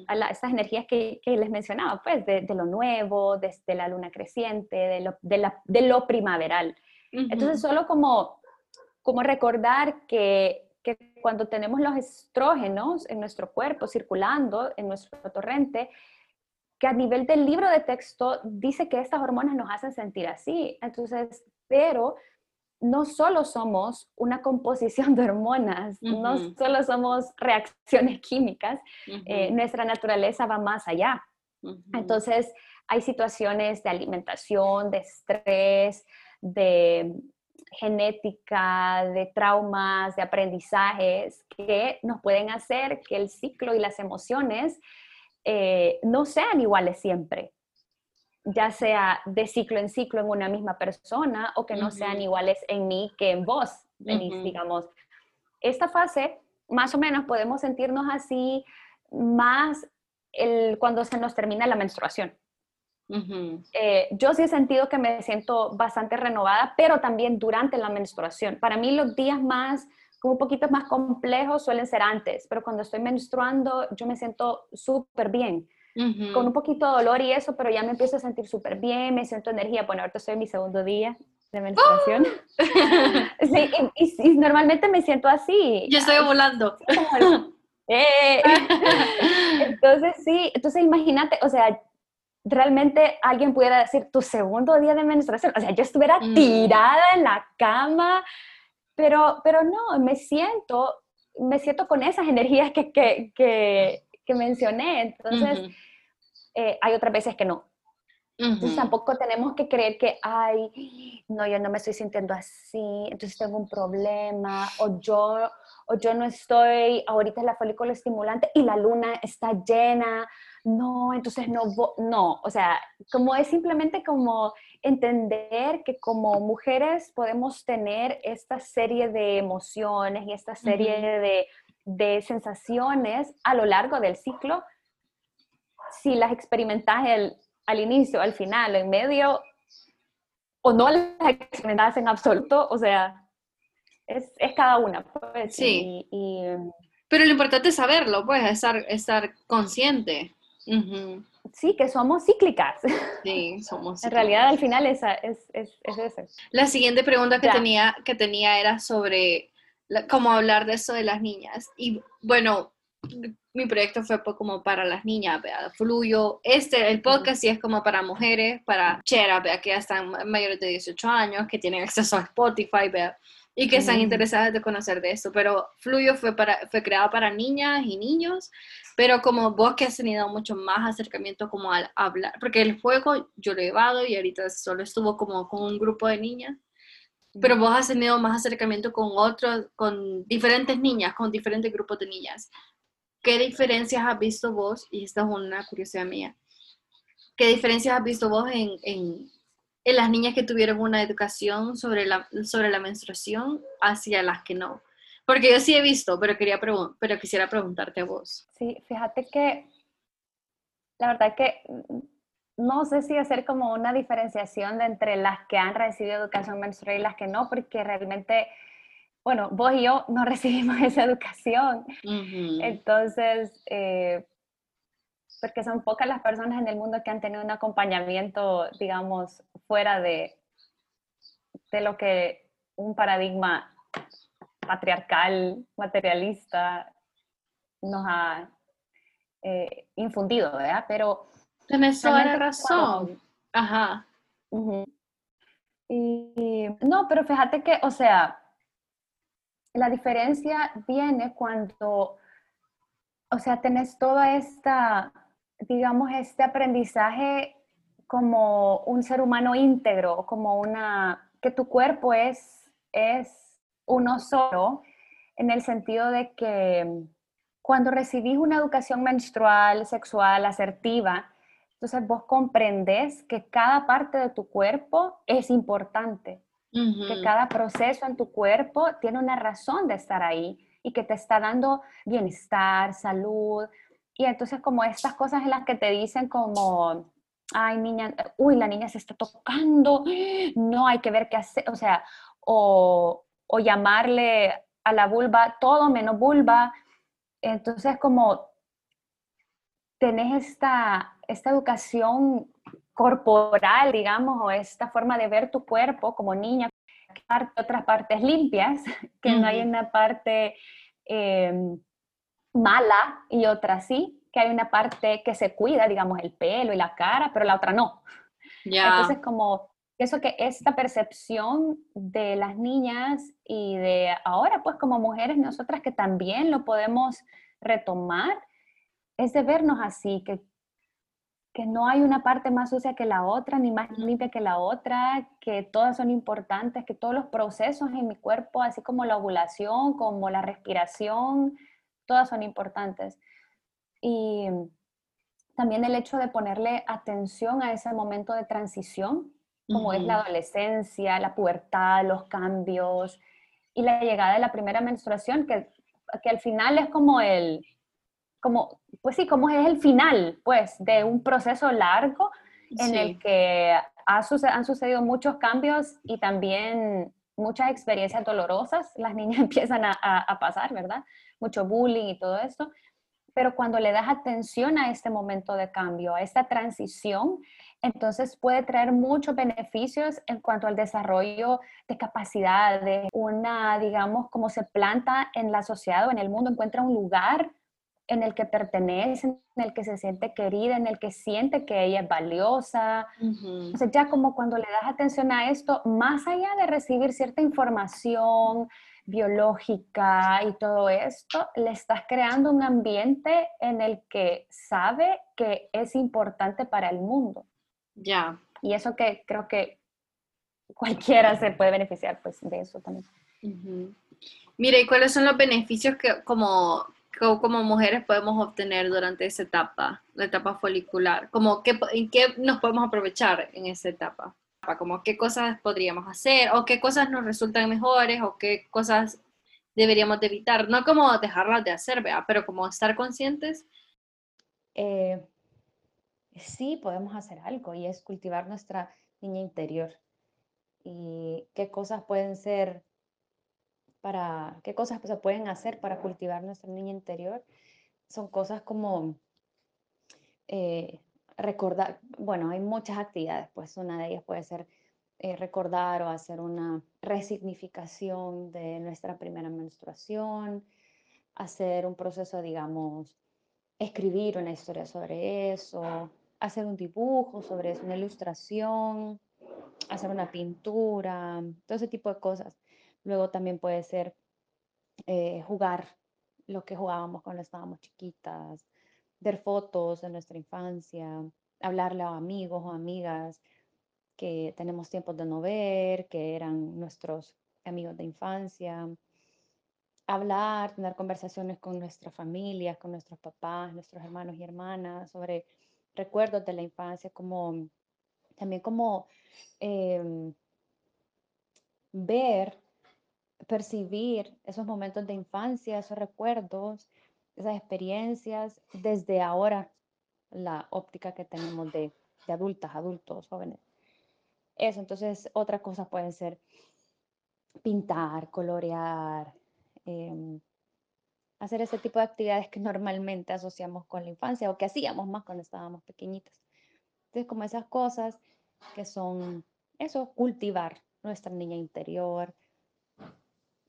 a estas energías que, les mencionaba, pues, de, lo nuevo, desde la luna creciente, de lo, de lo primaveral. Entonces, solo como, como recordar que, que, cuando tenemos los estrógenos en nuestro cuerpo circulando en nuestro torrente, que a nivel del libro de texto dice que estas hormonas nos hacen sentir así. Entonces, pero no solo somos una composición de hormonas, no solo somos reacciones químicas, eh, nuestra naturaleza va más allá. Entonces, hay situaciones de alimentación, de estrés, de genética, de traumas, de aprendizajes que nos pueden hacer que el ciclo y las emociones eh, no sean iguales siempre, ya sea de ciclo en ciclo en una misma persona o que no sean iguales en mí que en vos, digamos. Esta fase, más o menos, podemos sentirnos así más el, cuando se nos termina la menstruación. Eh, yo sí he sentido que me siento bastante renovada, pero también durante la menstruación. Para mí los días más como un poquito más complejos suelen ser antes, pero cuando estoy menstruando yo me siento súper bien, con un poquito de dolor y eso, pero ya me empiezo a sentir súper bien, me siento energía. Bueno, ahorita estoy en mi segundo día de menstruación. [LAUGHS] sí, y, normalmente me siento así. Yo estoy volando. [LAUGHS] Eh. [LAUGHS] entonces, sí, entonces imagínate, o sea, realmente alguien pudiera decir tu segundo día de menstruación, o sea, yo estuviera mm. tirada en la cama, pero, pero no, me siento me siento con esas energías que, que, que, mencioné. Entonces, eh, hay otras veces que no. Entonces tampoco tenemos que creer que, ay, no, yo no me estoy sintiendo así, entonces tengo un problema, o yo, o yo no estoy, ahorita es la folícula estimulante y la luna está llena, no, entonces no, no, o sea, como es simplemente como entender que como mujeres podemos tener esta serie de emociones y esta serie de, de sensaciones a lo largo del ciclo, si las experimentas el, al inicio, al final, en medio, o no las experimentas en absoluto, o sea, es, cada una. Pues, sí. Pero lo importante es saberlo, pues, estar, estar consciente. Sí, que somos cíclicas. Sí, somos cíclicas. En realidad, al final, esa, es, es, es eso. La siguiente pregunta que tenía, que tenía era sobre cómo hablar de eso de las niñas. Y bueno, mi proyecto fue como para las niñas, ¿vea? Fluyo. Este, el podcast sí es como para mujeres, para cheras, ¿vea? Que ya están mayores de 18 años, que tienen acceso a Spotify, ¿vea? Y que están interesadas de conocer de esto. Pero Fluyo fue, para, fue creado para niñas y niños, pero como vos que has tenido mucho más acercamiento como al hablar, porque el juego yo lo he llevado y ahorita solo estuvo como con un grupo de niñas pero vos has tenido más acercamiento con otros, con diferentes niñas, con diferentes grupos de niñas. ¿Qué diferencias has visto vos? Y esta es una curiosidad mía. ¿Qué diferencias has visto vos en, en, en las niñas que tuvieron una educación sobre la, sobre la menstruación hacia las que no? Porque yo sí he visto, pero, quería pero quisiera preguntarte a vos. Sí, fíjate que la verdad que no sé si hacer como una diferenciación de entre las que han recibido educación menstrual y las que no, porque realmente bueno, vos y yo no [LAUGHS] recibimos esa educación. Entonces, eh, porque son pocas las personas en el mundo que han tenido un acompañamiento, digamos, fuera de, de lo que un paradigma patriarcal, materialista nos ha eh, infundido, ¿verdad? Pero... Tienes toda la razón. Ajá. y, no, pero fíjate que, o sea, la diferencia viene cuando, o sea, tenés toda esta, digamos, este aprendizaje como un ser humano íntegro, como una, que tu cuerpo es, es uno solo, en el sentido de que cuando recibís una educación menstrual, sexual, asertiva, entonces vos comprendes que cada parte de tu cuerpo es importante que cada proceso en tu cuerpo tiene una razón de estar ahí y que te está dando bienestar, salud. Y entonces como estas cosas en las que te dicen como, ay niña, uy, la niña se está tocando, no hay que ver qué hacer, o sea, o, o llamarle a la vulva todo menos vulva. Entonces como tenés esta, esta educación corporal, digamos, o esta forma de ver tu cuerpo como niña, otras partes limpias, que no hay una parte em, mala y otra sí, que hay una parte que se cuida, digamos, el pelo y la cara, pero la otra no. Entonces, como eso que esta percepción de las niñas y de ahora, pues como mujeres, nosotras que también lo podemos retomar, es de vernos así, que que no hay una parte más sucia que la otra, ni más limpia que la otra, que todas son importantes, que todos los procesos en mi cuerpo, así como la ovulación, como la respiración, todas son importantes. Y también el hecho de ponerle atención a ese momento de transición, como es la adolescencia, la pubertad, los cambios y la llegada de la primera menstruación, que, que al final es como el, como, pues sí, como es el final, pues, de un proceso largo en el que ha han sucedido muchos cambios y también muchas experiencias dolorosas. Las niñas [LAUGHS] empiezan a, pasar, ¿verdad? Mucho bullying y todo esto. Pero cuando le das atención a este momento de cambio, a esta transición, entonces puede traer muchos beneficios en cuanto al desarrollo de capacidades, una, digamos, como se planta en la sociedad o en el mundo, encuentra un lugar en el que pertenece, en el que se siente querida, en el que siente que ella es valiosa. Entonces ya como cuando le das atención a esto, más allá de recibir cierta información biológica y todo esto, le estás creando un ambiente en el que sabe que es importante para el mundo. Ya. Y eso que creo que cualquiera se puede beneficiar pues de eso también. Mira, ¿y cuáles son los beneficios que como, como mujeres podemos obtener durante esa etapa, la etapa folicular? Como qué, ¿En qué nos podemos aprovechar en esa etapa? Como qué cosas podríamos hacer o qué cosas nos resultan mejores o qué cosas deberíamos de evitar. No como dejarlas de hacer, ¿vea? pero como estar conscientes. Eh, sí, podemos hacer algo y es cultivar nuestra niña interior. Y qué cosas pueden ser para, qué cosas se pueden hacer para cultivar nuestra niña interior. Son cosas como eh, recordar, bueno, hay muchas actividades, pues una de ellas puede ser eh, recordar o hacer una resignificación de nuestra primera menstruación, hacer un proceso, digamos, escribir una historia sobre eso, hacer un dibujo sobre eso, una ilustración, hacer una pintura, todo ese tipo de cosas. Luego también puede ser eh, jugar lo que jugábamos cuando estábamos chiquitas, ver fotos de nuestra infancia, hablarle a amigos o amigas que tenemos tiempos de no ver, que eran nuestros amigos de infancia, hablar, tener conversaciones con nuestra familia, con nuestros papás, nuestros hermanos y hermanas sobre recuerdos de la infancia, como también como em, ver percibir esos momentos de infancia, esos recuerdos, esas experiencias desde ahora, la óptica que tenemos de, adultas, adultos, jóvenes. Eso, entonces, otras cosas pueden ser pintar, colorear, em, hacer ese tipo de actividades que normalmente asociamos con la infancia o que hacíamos más cuando estábamos pequeñitas. Entonces, como esas cosas que son, eso, cultivar nuestra niña interior,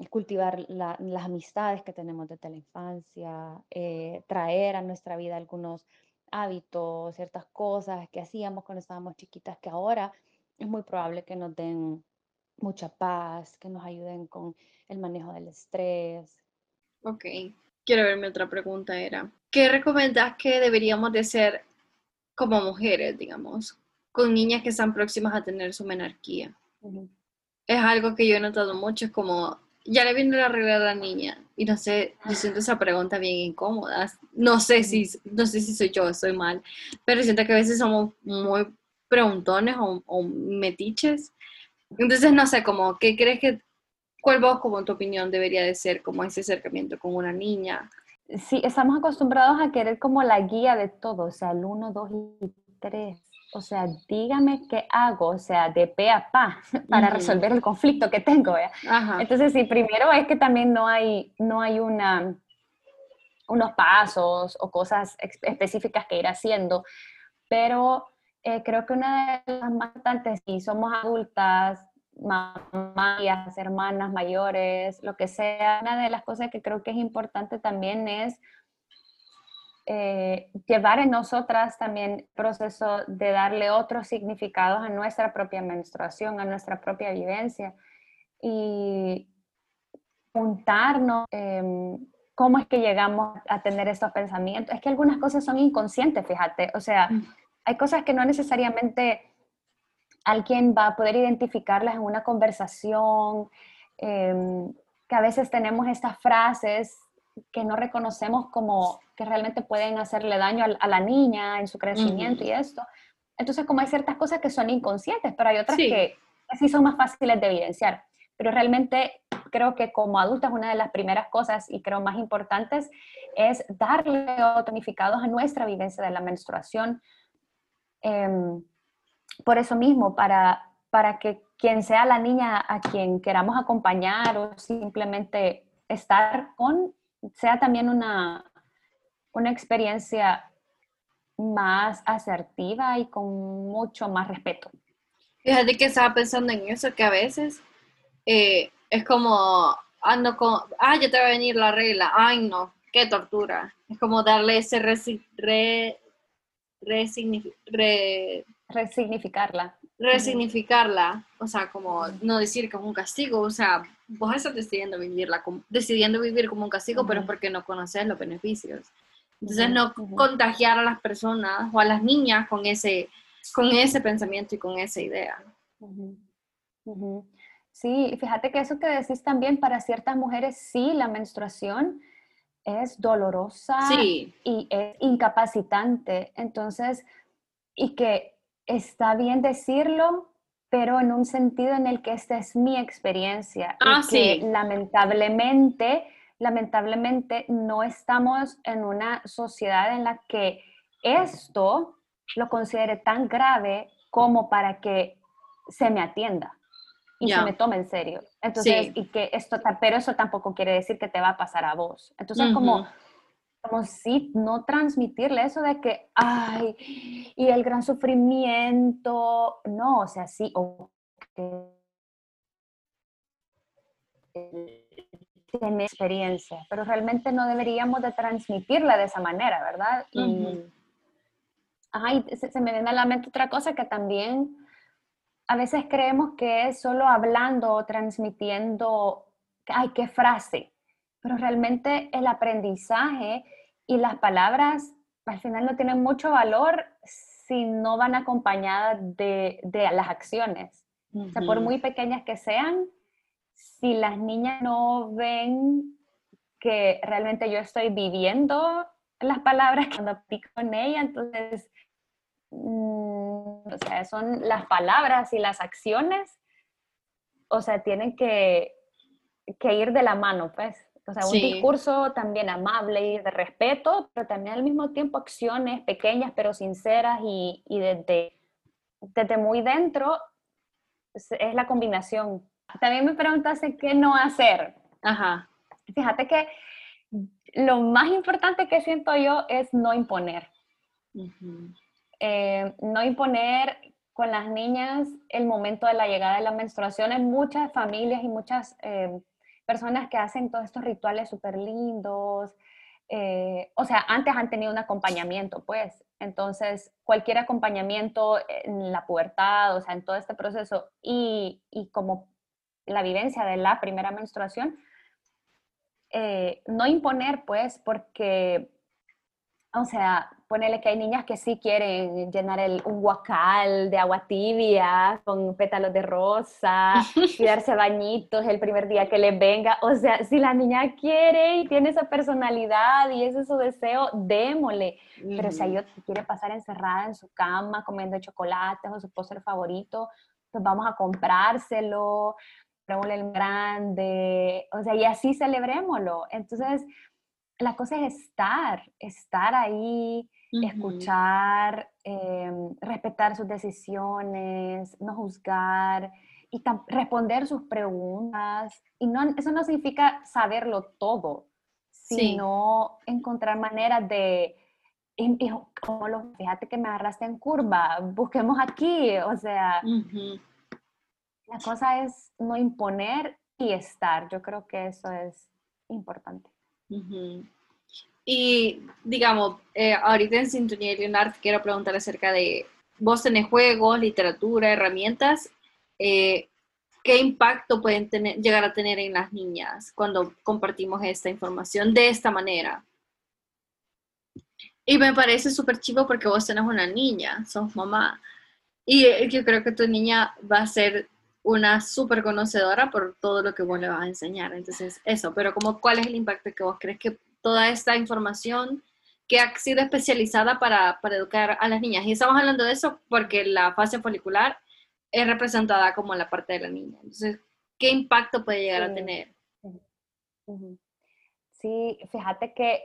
cultivar las amistades que tenemos desde la infancia, eh, traer a nuestra vida algunos hábitos, ciertas cosas que hacíamos cuando estábamos chiquitas, que ahora es muy probable que nos den mucha paz, que nos ayuden con el manejo del estrés. Ok, quiero ver mi otra pregunta era, ¿qué recomiendas que deberíamos de hacer como mujeres, digamos, con niñas que están próximas a tener su menarquía? Es algo que yo he notado mucho, es como ya le viene la regla a la niña y no sé, yo siento esa pregunta bien incómoda. No sé si, no sé si soy yo, soy mal, pero siento que a veces somos muy preguntones o, metiches. Entonces, no sé, como, ¿qué crees que, cuál vos, como en tu opinión, debería de ser como ese acercamiento con una niña? Sí, estamos acostumbrados a querer como la guía de todo, o sea, el 1, 2 y 3 o sea, dígame qué hago, o sea, de pe a pa, [LAUGHS] para resolver el conflicto que tengo. Entonces, sí, primero es que también no hay, no hay una, unos pasos o cosas específicas que ir haciendo, pero eh, creo que una de las más importantes, si somos adultas, mamás, hermanas mayores, lo que sea, una de las cosas que creo que es importante también es eh, llevar en nosotras también proceso de darle otros significados a nuestra propia menstruación, a nuestra propia vivencia y preguntarnos em, cómo es que llegamos a tener estos pensamientos. Es que algunas cosas son inconscientes, fíjate, o sea, mm. hay cosas que no necesariamente alguien va a poder identificarlas en una conversación, em, que a veces tenemos estas frases que no reconocemos como que realmente pueden hacerle daño a, la niña en su crecimiento y esto. Entonces, como hay ciertas cosas que son inconscientes, pero hay otras que sí son más fáciles de evidenciar. Pero realmente creo que como adultas una de las primeras cosas y creo más importantes es darle tonificados a nuestra vivencia de la menstruación. Em, por eso mismo, para, para que quien sea la niña a quien queramos acompañar o simplemente estar con, sea también una, una experiencia más asertiva y con mucho más respeto. Fíjate que estaba pensando en eso, que a veces eh, es como ando con, ah, ya te va a venir la regla, ay no, qué tortura. Es como darle ese re, resignificarla. Resignificarla, o sea, como no decir que es un castigo, o sea, vos estás decidiendo vivirla, decidiendo vivir como un castigo, pero es porque no conoces los beneficios. Entonces, no contagiar a las personas o a las niñas con ese, con ese pensamiento y con esa idea. Sí, fíjate que eso que decís también para ciertas mujeres, sí, la menstruación es dolorosa y es incapacitante. Entonces, y que está bien decirlo, pero en un sentido en el que esta es mi experiencia. Ah, y que lamentablemente, lamentablemente no estamos en una sociedad en la que esto lo considere tan grave como para que se me atienda y se me tome en serio. Entonces, y que esto, pero eso tampoco quiere decir que te va a pasar a vos. Entonces, como como si no transmitirle eso de que, ay, y el gran sufrimiento, no, o sea, sí, o que tiene experiencia, pero realmente no deberíamos de transmitirla de esa manera, ¿verdad? Y, ay, se, se, me viene a la mente otra cosa que también a veces creemos que es solo hablando o transmitiendo, ay, qué frase, pero realmente el aprendizaje y las palabras al final no tienen mucho valor si no van acompañadas de, las acciones. O sea, por muy pequeñas que sean, si las niñas no ven que realmente yo estoy viviendo las palabras cuando pico en ella, entonces, mm, o sea, son las palabras y las acciones, o sea, tienen que, que ir de la mano, pues. O sea, un discurso también amable y de respeto, pero también al mismo tiempo acciones pequeñas pero sinceras y, y desde, desde muy dentro es, la combinación. También me preguntaste qué no hacer. Ajá. Fíjate que lo más importante que siento yo es no imponer. Eh, no imponer con las niñas el momento de la llegada de la menstruación en muchas familias y muchas eh, personas que hacen todos estos rituales súper lindos. Eh, o sea, antes han tenido un acompañamiento, pues. Entonces, cualquier acompañamiento en la pubertad, o sea, en todo este proceso y, y como la vivencia de la primera menstruación, eh, no imponer, pues, porque, o sea, ponele que hay niñas que sí quieren llenar el, un guacal de agua tibia con pétalos de rosa [LAUGHS] y darse bañitos el primer día que les venga. O sea, si la niña quiere y tiene esa personalidad y ese es su deseo, démosle. Pero si ella quiere pasar encerrada en su cama comiendo chocolates o su postre favorito, pues vamos a comprárselo, comprémosle el grande, o sea, y así celebrémoslo. Entonces, la cosa es estar, estar ahí, escuchar, em, respetar sus decisiones, no juzgar y responder sus preguntas. Y no, eso no significa saberlo todo, sino encontrar maneras de, como lo, fíjate que me agarraste en curva, busquemos aquí, o sea, la cosa es no imponer y estar. Yo creo que eso es importante. Y digamos, eh, ahorita en Sintonía de Leonard quiero preguntar acerca de, vos tenés juegos, literatura, herramientas, eh, ¿qué impacto pueden tener, llegar a tener en las niñas cuando compartimos esta información de esta manera? Y me parece súper chivo porque vos tenés una niña, sos mamá. Y eh, yo creo que tu niña va a ser una súper conocedora por todo lo que vos le vas a enseñar. Entonces, eso, pero como, ¿cuál es el impacto que vos crees que toda esta información que ha sido especializada para, para, educar a las niñas. Y estamos hablando de eso porque la fase folicular es representada como la parte de la niña. Entonces, ¿qué impacto puede llegar a tener? Sí, fíjate que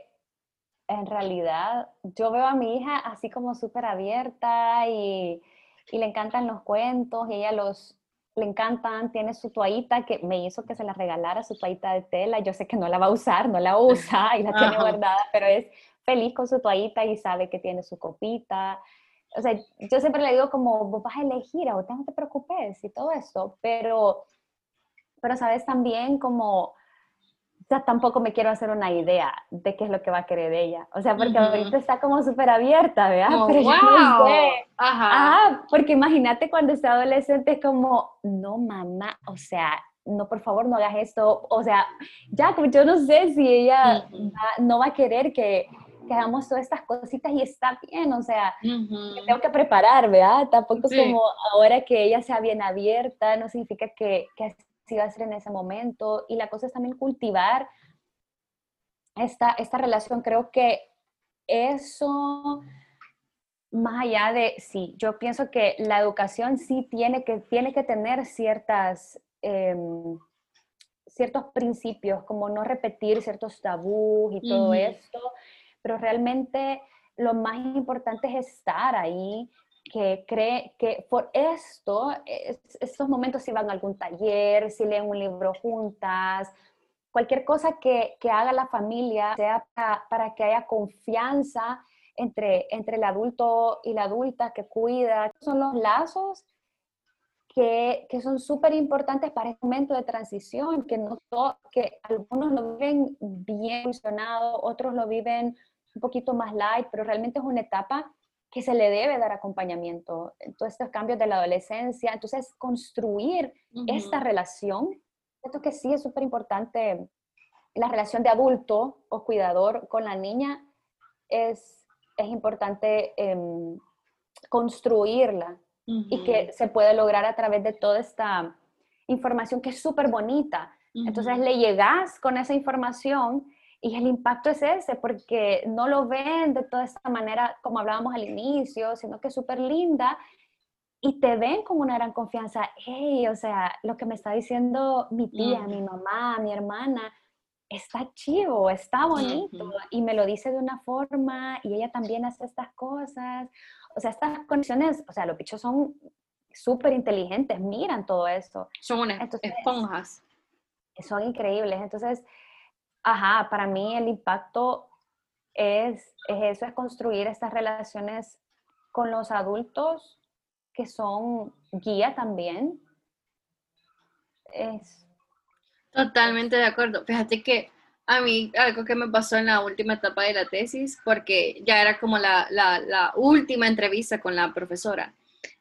en realidad yo veo a mi hija así como súper abierta y, y le encantan los cuentos y ella los, le encantan, tiene su toallita que me hizo que se la regalara, su toallita de tela, yo sé que no la va a usar, no la usa y la tiene guardada, pero es feliz con su toallita y sabe que tiene su copita. O sea, yo siempre le digo como, vos vas a elegir, ahorita no te preocupes y todo eso, pero, pero sabes también como ya tampoco me quiero hacer una idea de qué es lo que va a querer ella. O sea, porque ahorita está como súper abierta, ¿verdad? Pero wow. no sé. Ajá. porque imagínate cuando está adolescente, es como, no, mamá, o sea, no, por favor, no hagas esto. O sea, ya, yo no sé si ella no va a querer que, que, hagamos todas estas cositas y está bien, o sea, tengo que preparar, ¿verdad? Tampoco como ahora que ella sea bien abierta, no significa que, que así va a ser en ese momento. Y la cosa es también cultivar esta, esta relación. Creo que eso más allá de, sí, yo pienso que la educación sí tiene que, tiene que tener ciertas Em, ciertos principios, como no repetir ciertos tabús y todo esto, pero realmente lo más importante es estar ahí, que cree que por esto, estos momentos si van a algún taller, si leen un libro juntas, cualquier cosa que, que haga la familia, sea para, para, que haya confianza entre, entre el adulto y la adulta que cuida, son los lazos que, que son súper importantes para este momento de transición, que, no, que algunos lo viven bien funcionado, otros lo viven un poquito más light, pero realmente es una etapa que se le debe dar acompañamiento. Todos estos cambios de la adolescencia, entonces construir esta relación, esto que sí es súper importante, la relación de adulto o cuidador con la niña es, es importante em, construirla y que se puede lograr a través de toda esta información que es súper bonita. Entonces le llegas con esa información y el impacto es ese, porque no lo ven de toda esta manera como hablábamos al inicio, sino que es súper linda y te ven con una gran confianza. Hey, o sea, lo que me está diciendo mi tía, mi mamá, mi hermana, está chivo, está bonito y me lo dice de una forma y ella también hace estas cosas o sea, estas conexiones, o sea, los bichos son súper inteligentes, miran todo eso. Son unas esponjas. Son increíbles. Entonces, ajá, para mí el impacto es, es eso, es construir estas relaciones con los adultos que son guía también. Es, Totalmente de acuerdo. Fíjate que a mí algo que me pasó en la última etapa de la tesis, porque ya era como la, la, la última entrevista con la profesora.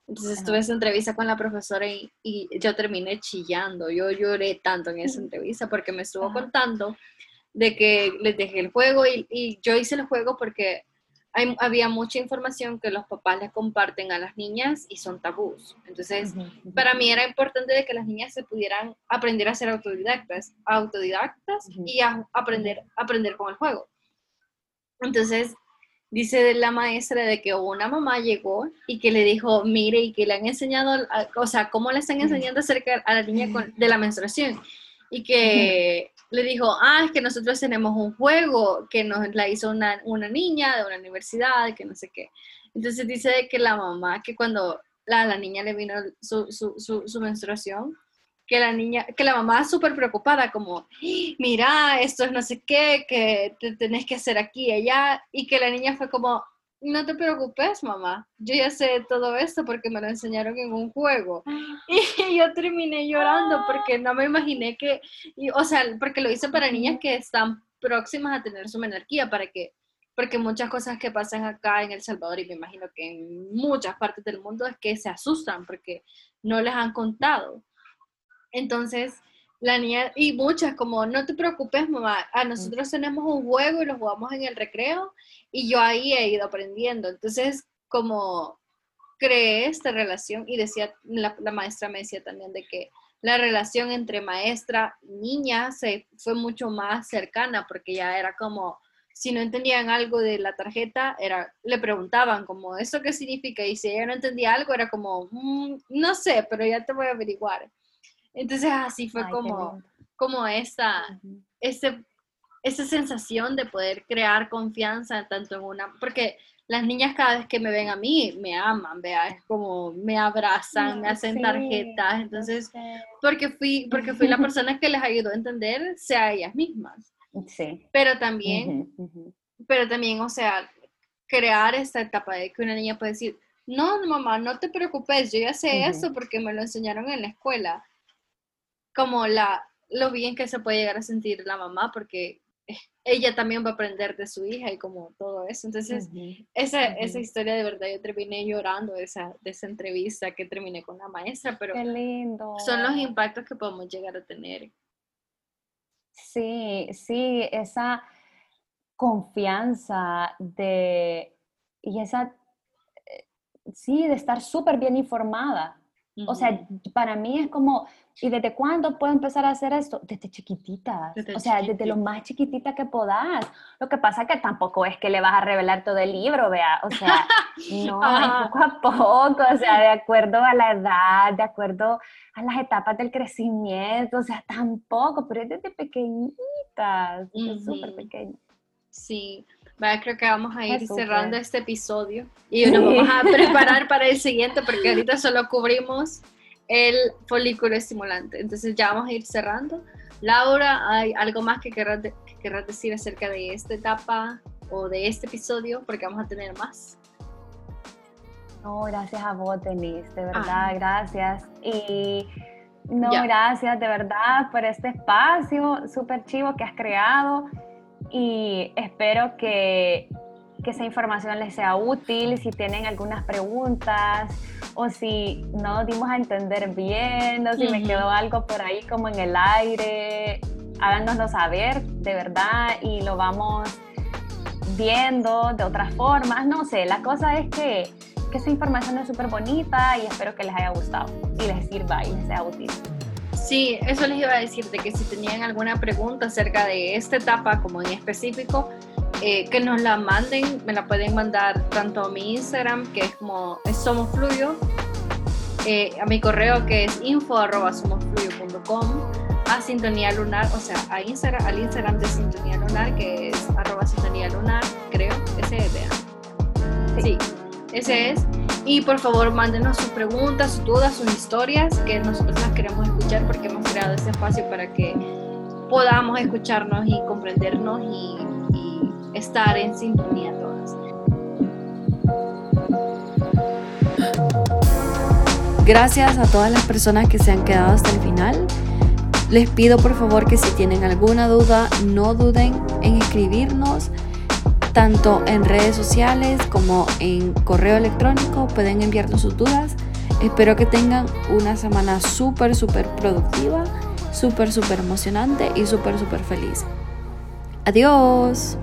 Entonces tuve esa entrevista con la profesora y, y, yo terminé chillando. Yo lloré tanto en esa [LAUGHS] entrevista porque me estuvo contando de que les dejé el juego y, y yo hice el juego porque había mucha información que los papás les comparten a las niñas y son tabús. Entonces, para mí era importante de que las niñas se pudieran aprender a ser autodidactas, autodidactas y a aprender, aprender con el juego. Entonces, dice la maestra de que una mamá llegó y que le dijo, mire, y que le han enseñado, o sea, cómo le están enseñando acerca a la niña de la menstruación. Y que le dijo, ah, es que nosotros tenemos un juego que nos la hizo una, una niña de una universidad, que no sé qué. Entonces dice que la mamá, que cuando la, la niña le vino su, su, su, menstruación, que la niña, que la mamá súper preocupada, como, mira, esto es no sé qué, que te tenés que hacer aquí y allá, y que la niña fue como, no te preocupes, mamá, yo ya sé todo esto porque me lo enseñaron en un juego. [LAUGHS] Y yo terminé llorando porque no me imaginé que, o sea, porque lo hice para niñas que están próximas a tener su menarquía, para que, porque muchas cosas que pasan acá en El Salvador y me imagino que en muchas partes del mundo es que se asustan porque no les han contado. Entonces, la niña, y muchas como, no te preocupes, mamá, a nosotros tenemos un juego y lo jugamos en el recreo y yo ahí he ido aprendiendo. Entonces, como creé esta relación y decía, la, maestra me decía también de que la relación entre maestra y niña se fue mucho más cercana porque ya era como, si no entendían algo de la tarjeta, era, le preguntaban como, ¿eso qué significa? Y si ella no entendía algo, era como, mm, no sé, pero ya te voy a averiguar. Entonces así fue como, como esa, ese, esa sensación de poder crear confianza tanto en una, porque las niñas cada vez que me ven a mí me aman, vea, es como me abrazan, me hacen tarjetas, entonces, porque fui, porque fui la [LAUGHS] persona que les ayudó a entender, sea ellas mismas. Sí. Pero también, pero también, o sea, crear esta etapa de que una niña puede decir, no, mamá, no te preocupes, yo ya sé eso porque me lo enseñaron en la escuela como la, lo bien que se puede llegar a sentir la mamá porque ella también va a aprender de su hija y como todo eso. Entonces, esa, esa historia de verdad, yo terminé llorando de esa, de esa entrevista que terminé con la maestra, pero Qué lindo. son los impactos que podemos llegar a tener. Sí, sí, esa confianza de, y esa, eh, sí, de estar súper bien informada. O sea, para mí es como, ¿y desde cuándo puedo empezar a hacer esto? Desde chiquititas. o sea, desde lo más chiquitita que puedas. Lo que pasa es que tampoco es que le vas a revelar todo el libro, vea. O sea, [LAUGHS] no, poco a poco, o sea, de acuerdo a la edad, de acuerdo a las etapas del crecimiento, o sea, tampoco, pero es desde pequeñitas, es súper pequeño. Sí, creo que vamos a ir cerrando este episodio y nos vamos a [LAUGHS] preparar para el siguiente porque ahorita solo cubrimos el folículo estimulante. Entonces ya vamos a ir cerrando. Laura, ¿hay algo más que querrás, decir acerca de esta etapa o de este episodio? Porque vamos a tener más. No, gracias a vos, Denise, de verdad, ah. gracias. Y no, gracias de verdad por este espacio súper chivo que has creado y espero que, que esa información les sea útil. Si tienen algunas preguntas o si no dimos a entender bien o si me quedó algo por ahí como en el aire, háganoslo saber de verdad y lo vamos viendo de otras formas. No sé, la cosa es que, que esa información es súper bonita y espero que les haya gustado y les sirva y les sea útil. Sí, eso les iba a decir, de que si tenían alguna pregunta acerca de esta etapa como en específico, eh, que nos la manden, me la pueden mandar tanto a mi Instagram, que es como es somosfluyo, eh, a mi correo que es info arroba somosfluyo.com, a Sintonía Lunar, o sea, a Instagram, al Instagram de Sintonía Lunar, que es arroba Sintonía Lunar, creo, ese es, vean. Sí, ese es. Y por favor, mándenos sus preguntas, sus dudas, sus historias, que nosotros las queremos escuchar porque hemos creado este espacio para que podamos escucharnos y comprendernos y, estar en sintonía todas. Gracias a todas las personas que se han quedado hasta el final. Les pido por favor que si tienen alguna duda, no duden en escribirnos tanto en redes sociales como en correo electrónico. Pueden enviarnos sus dudas. Espero que tengan una semana súper, súper productiva, súper, súper emocionante y súper, súper feliz. Adiós.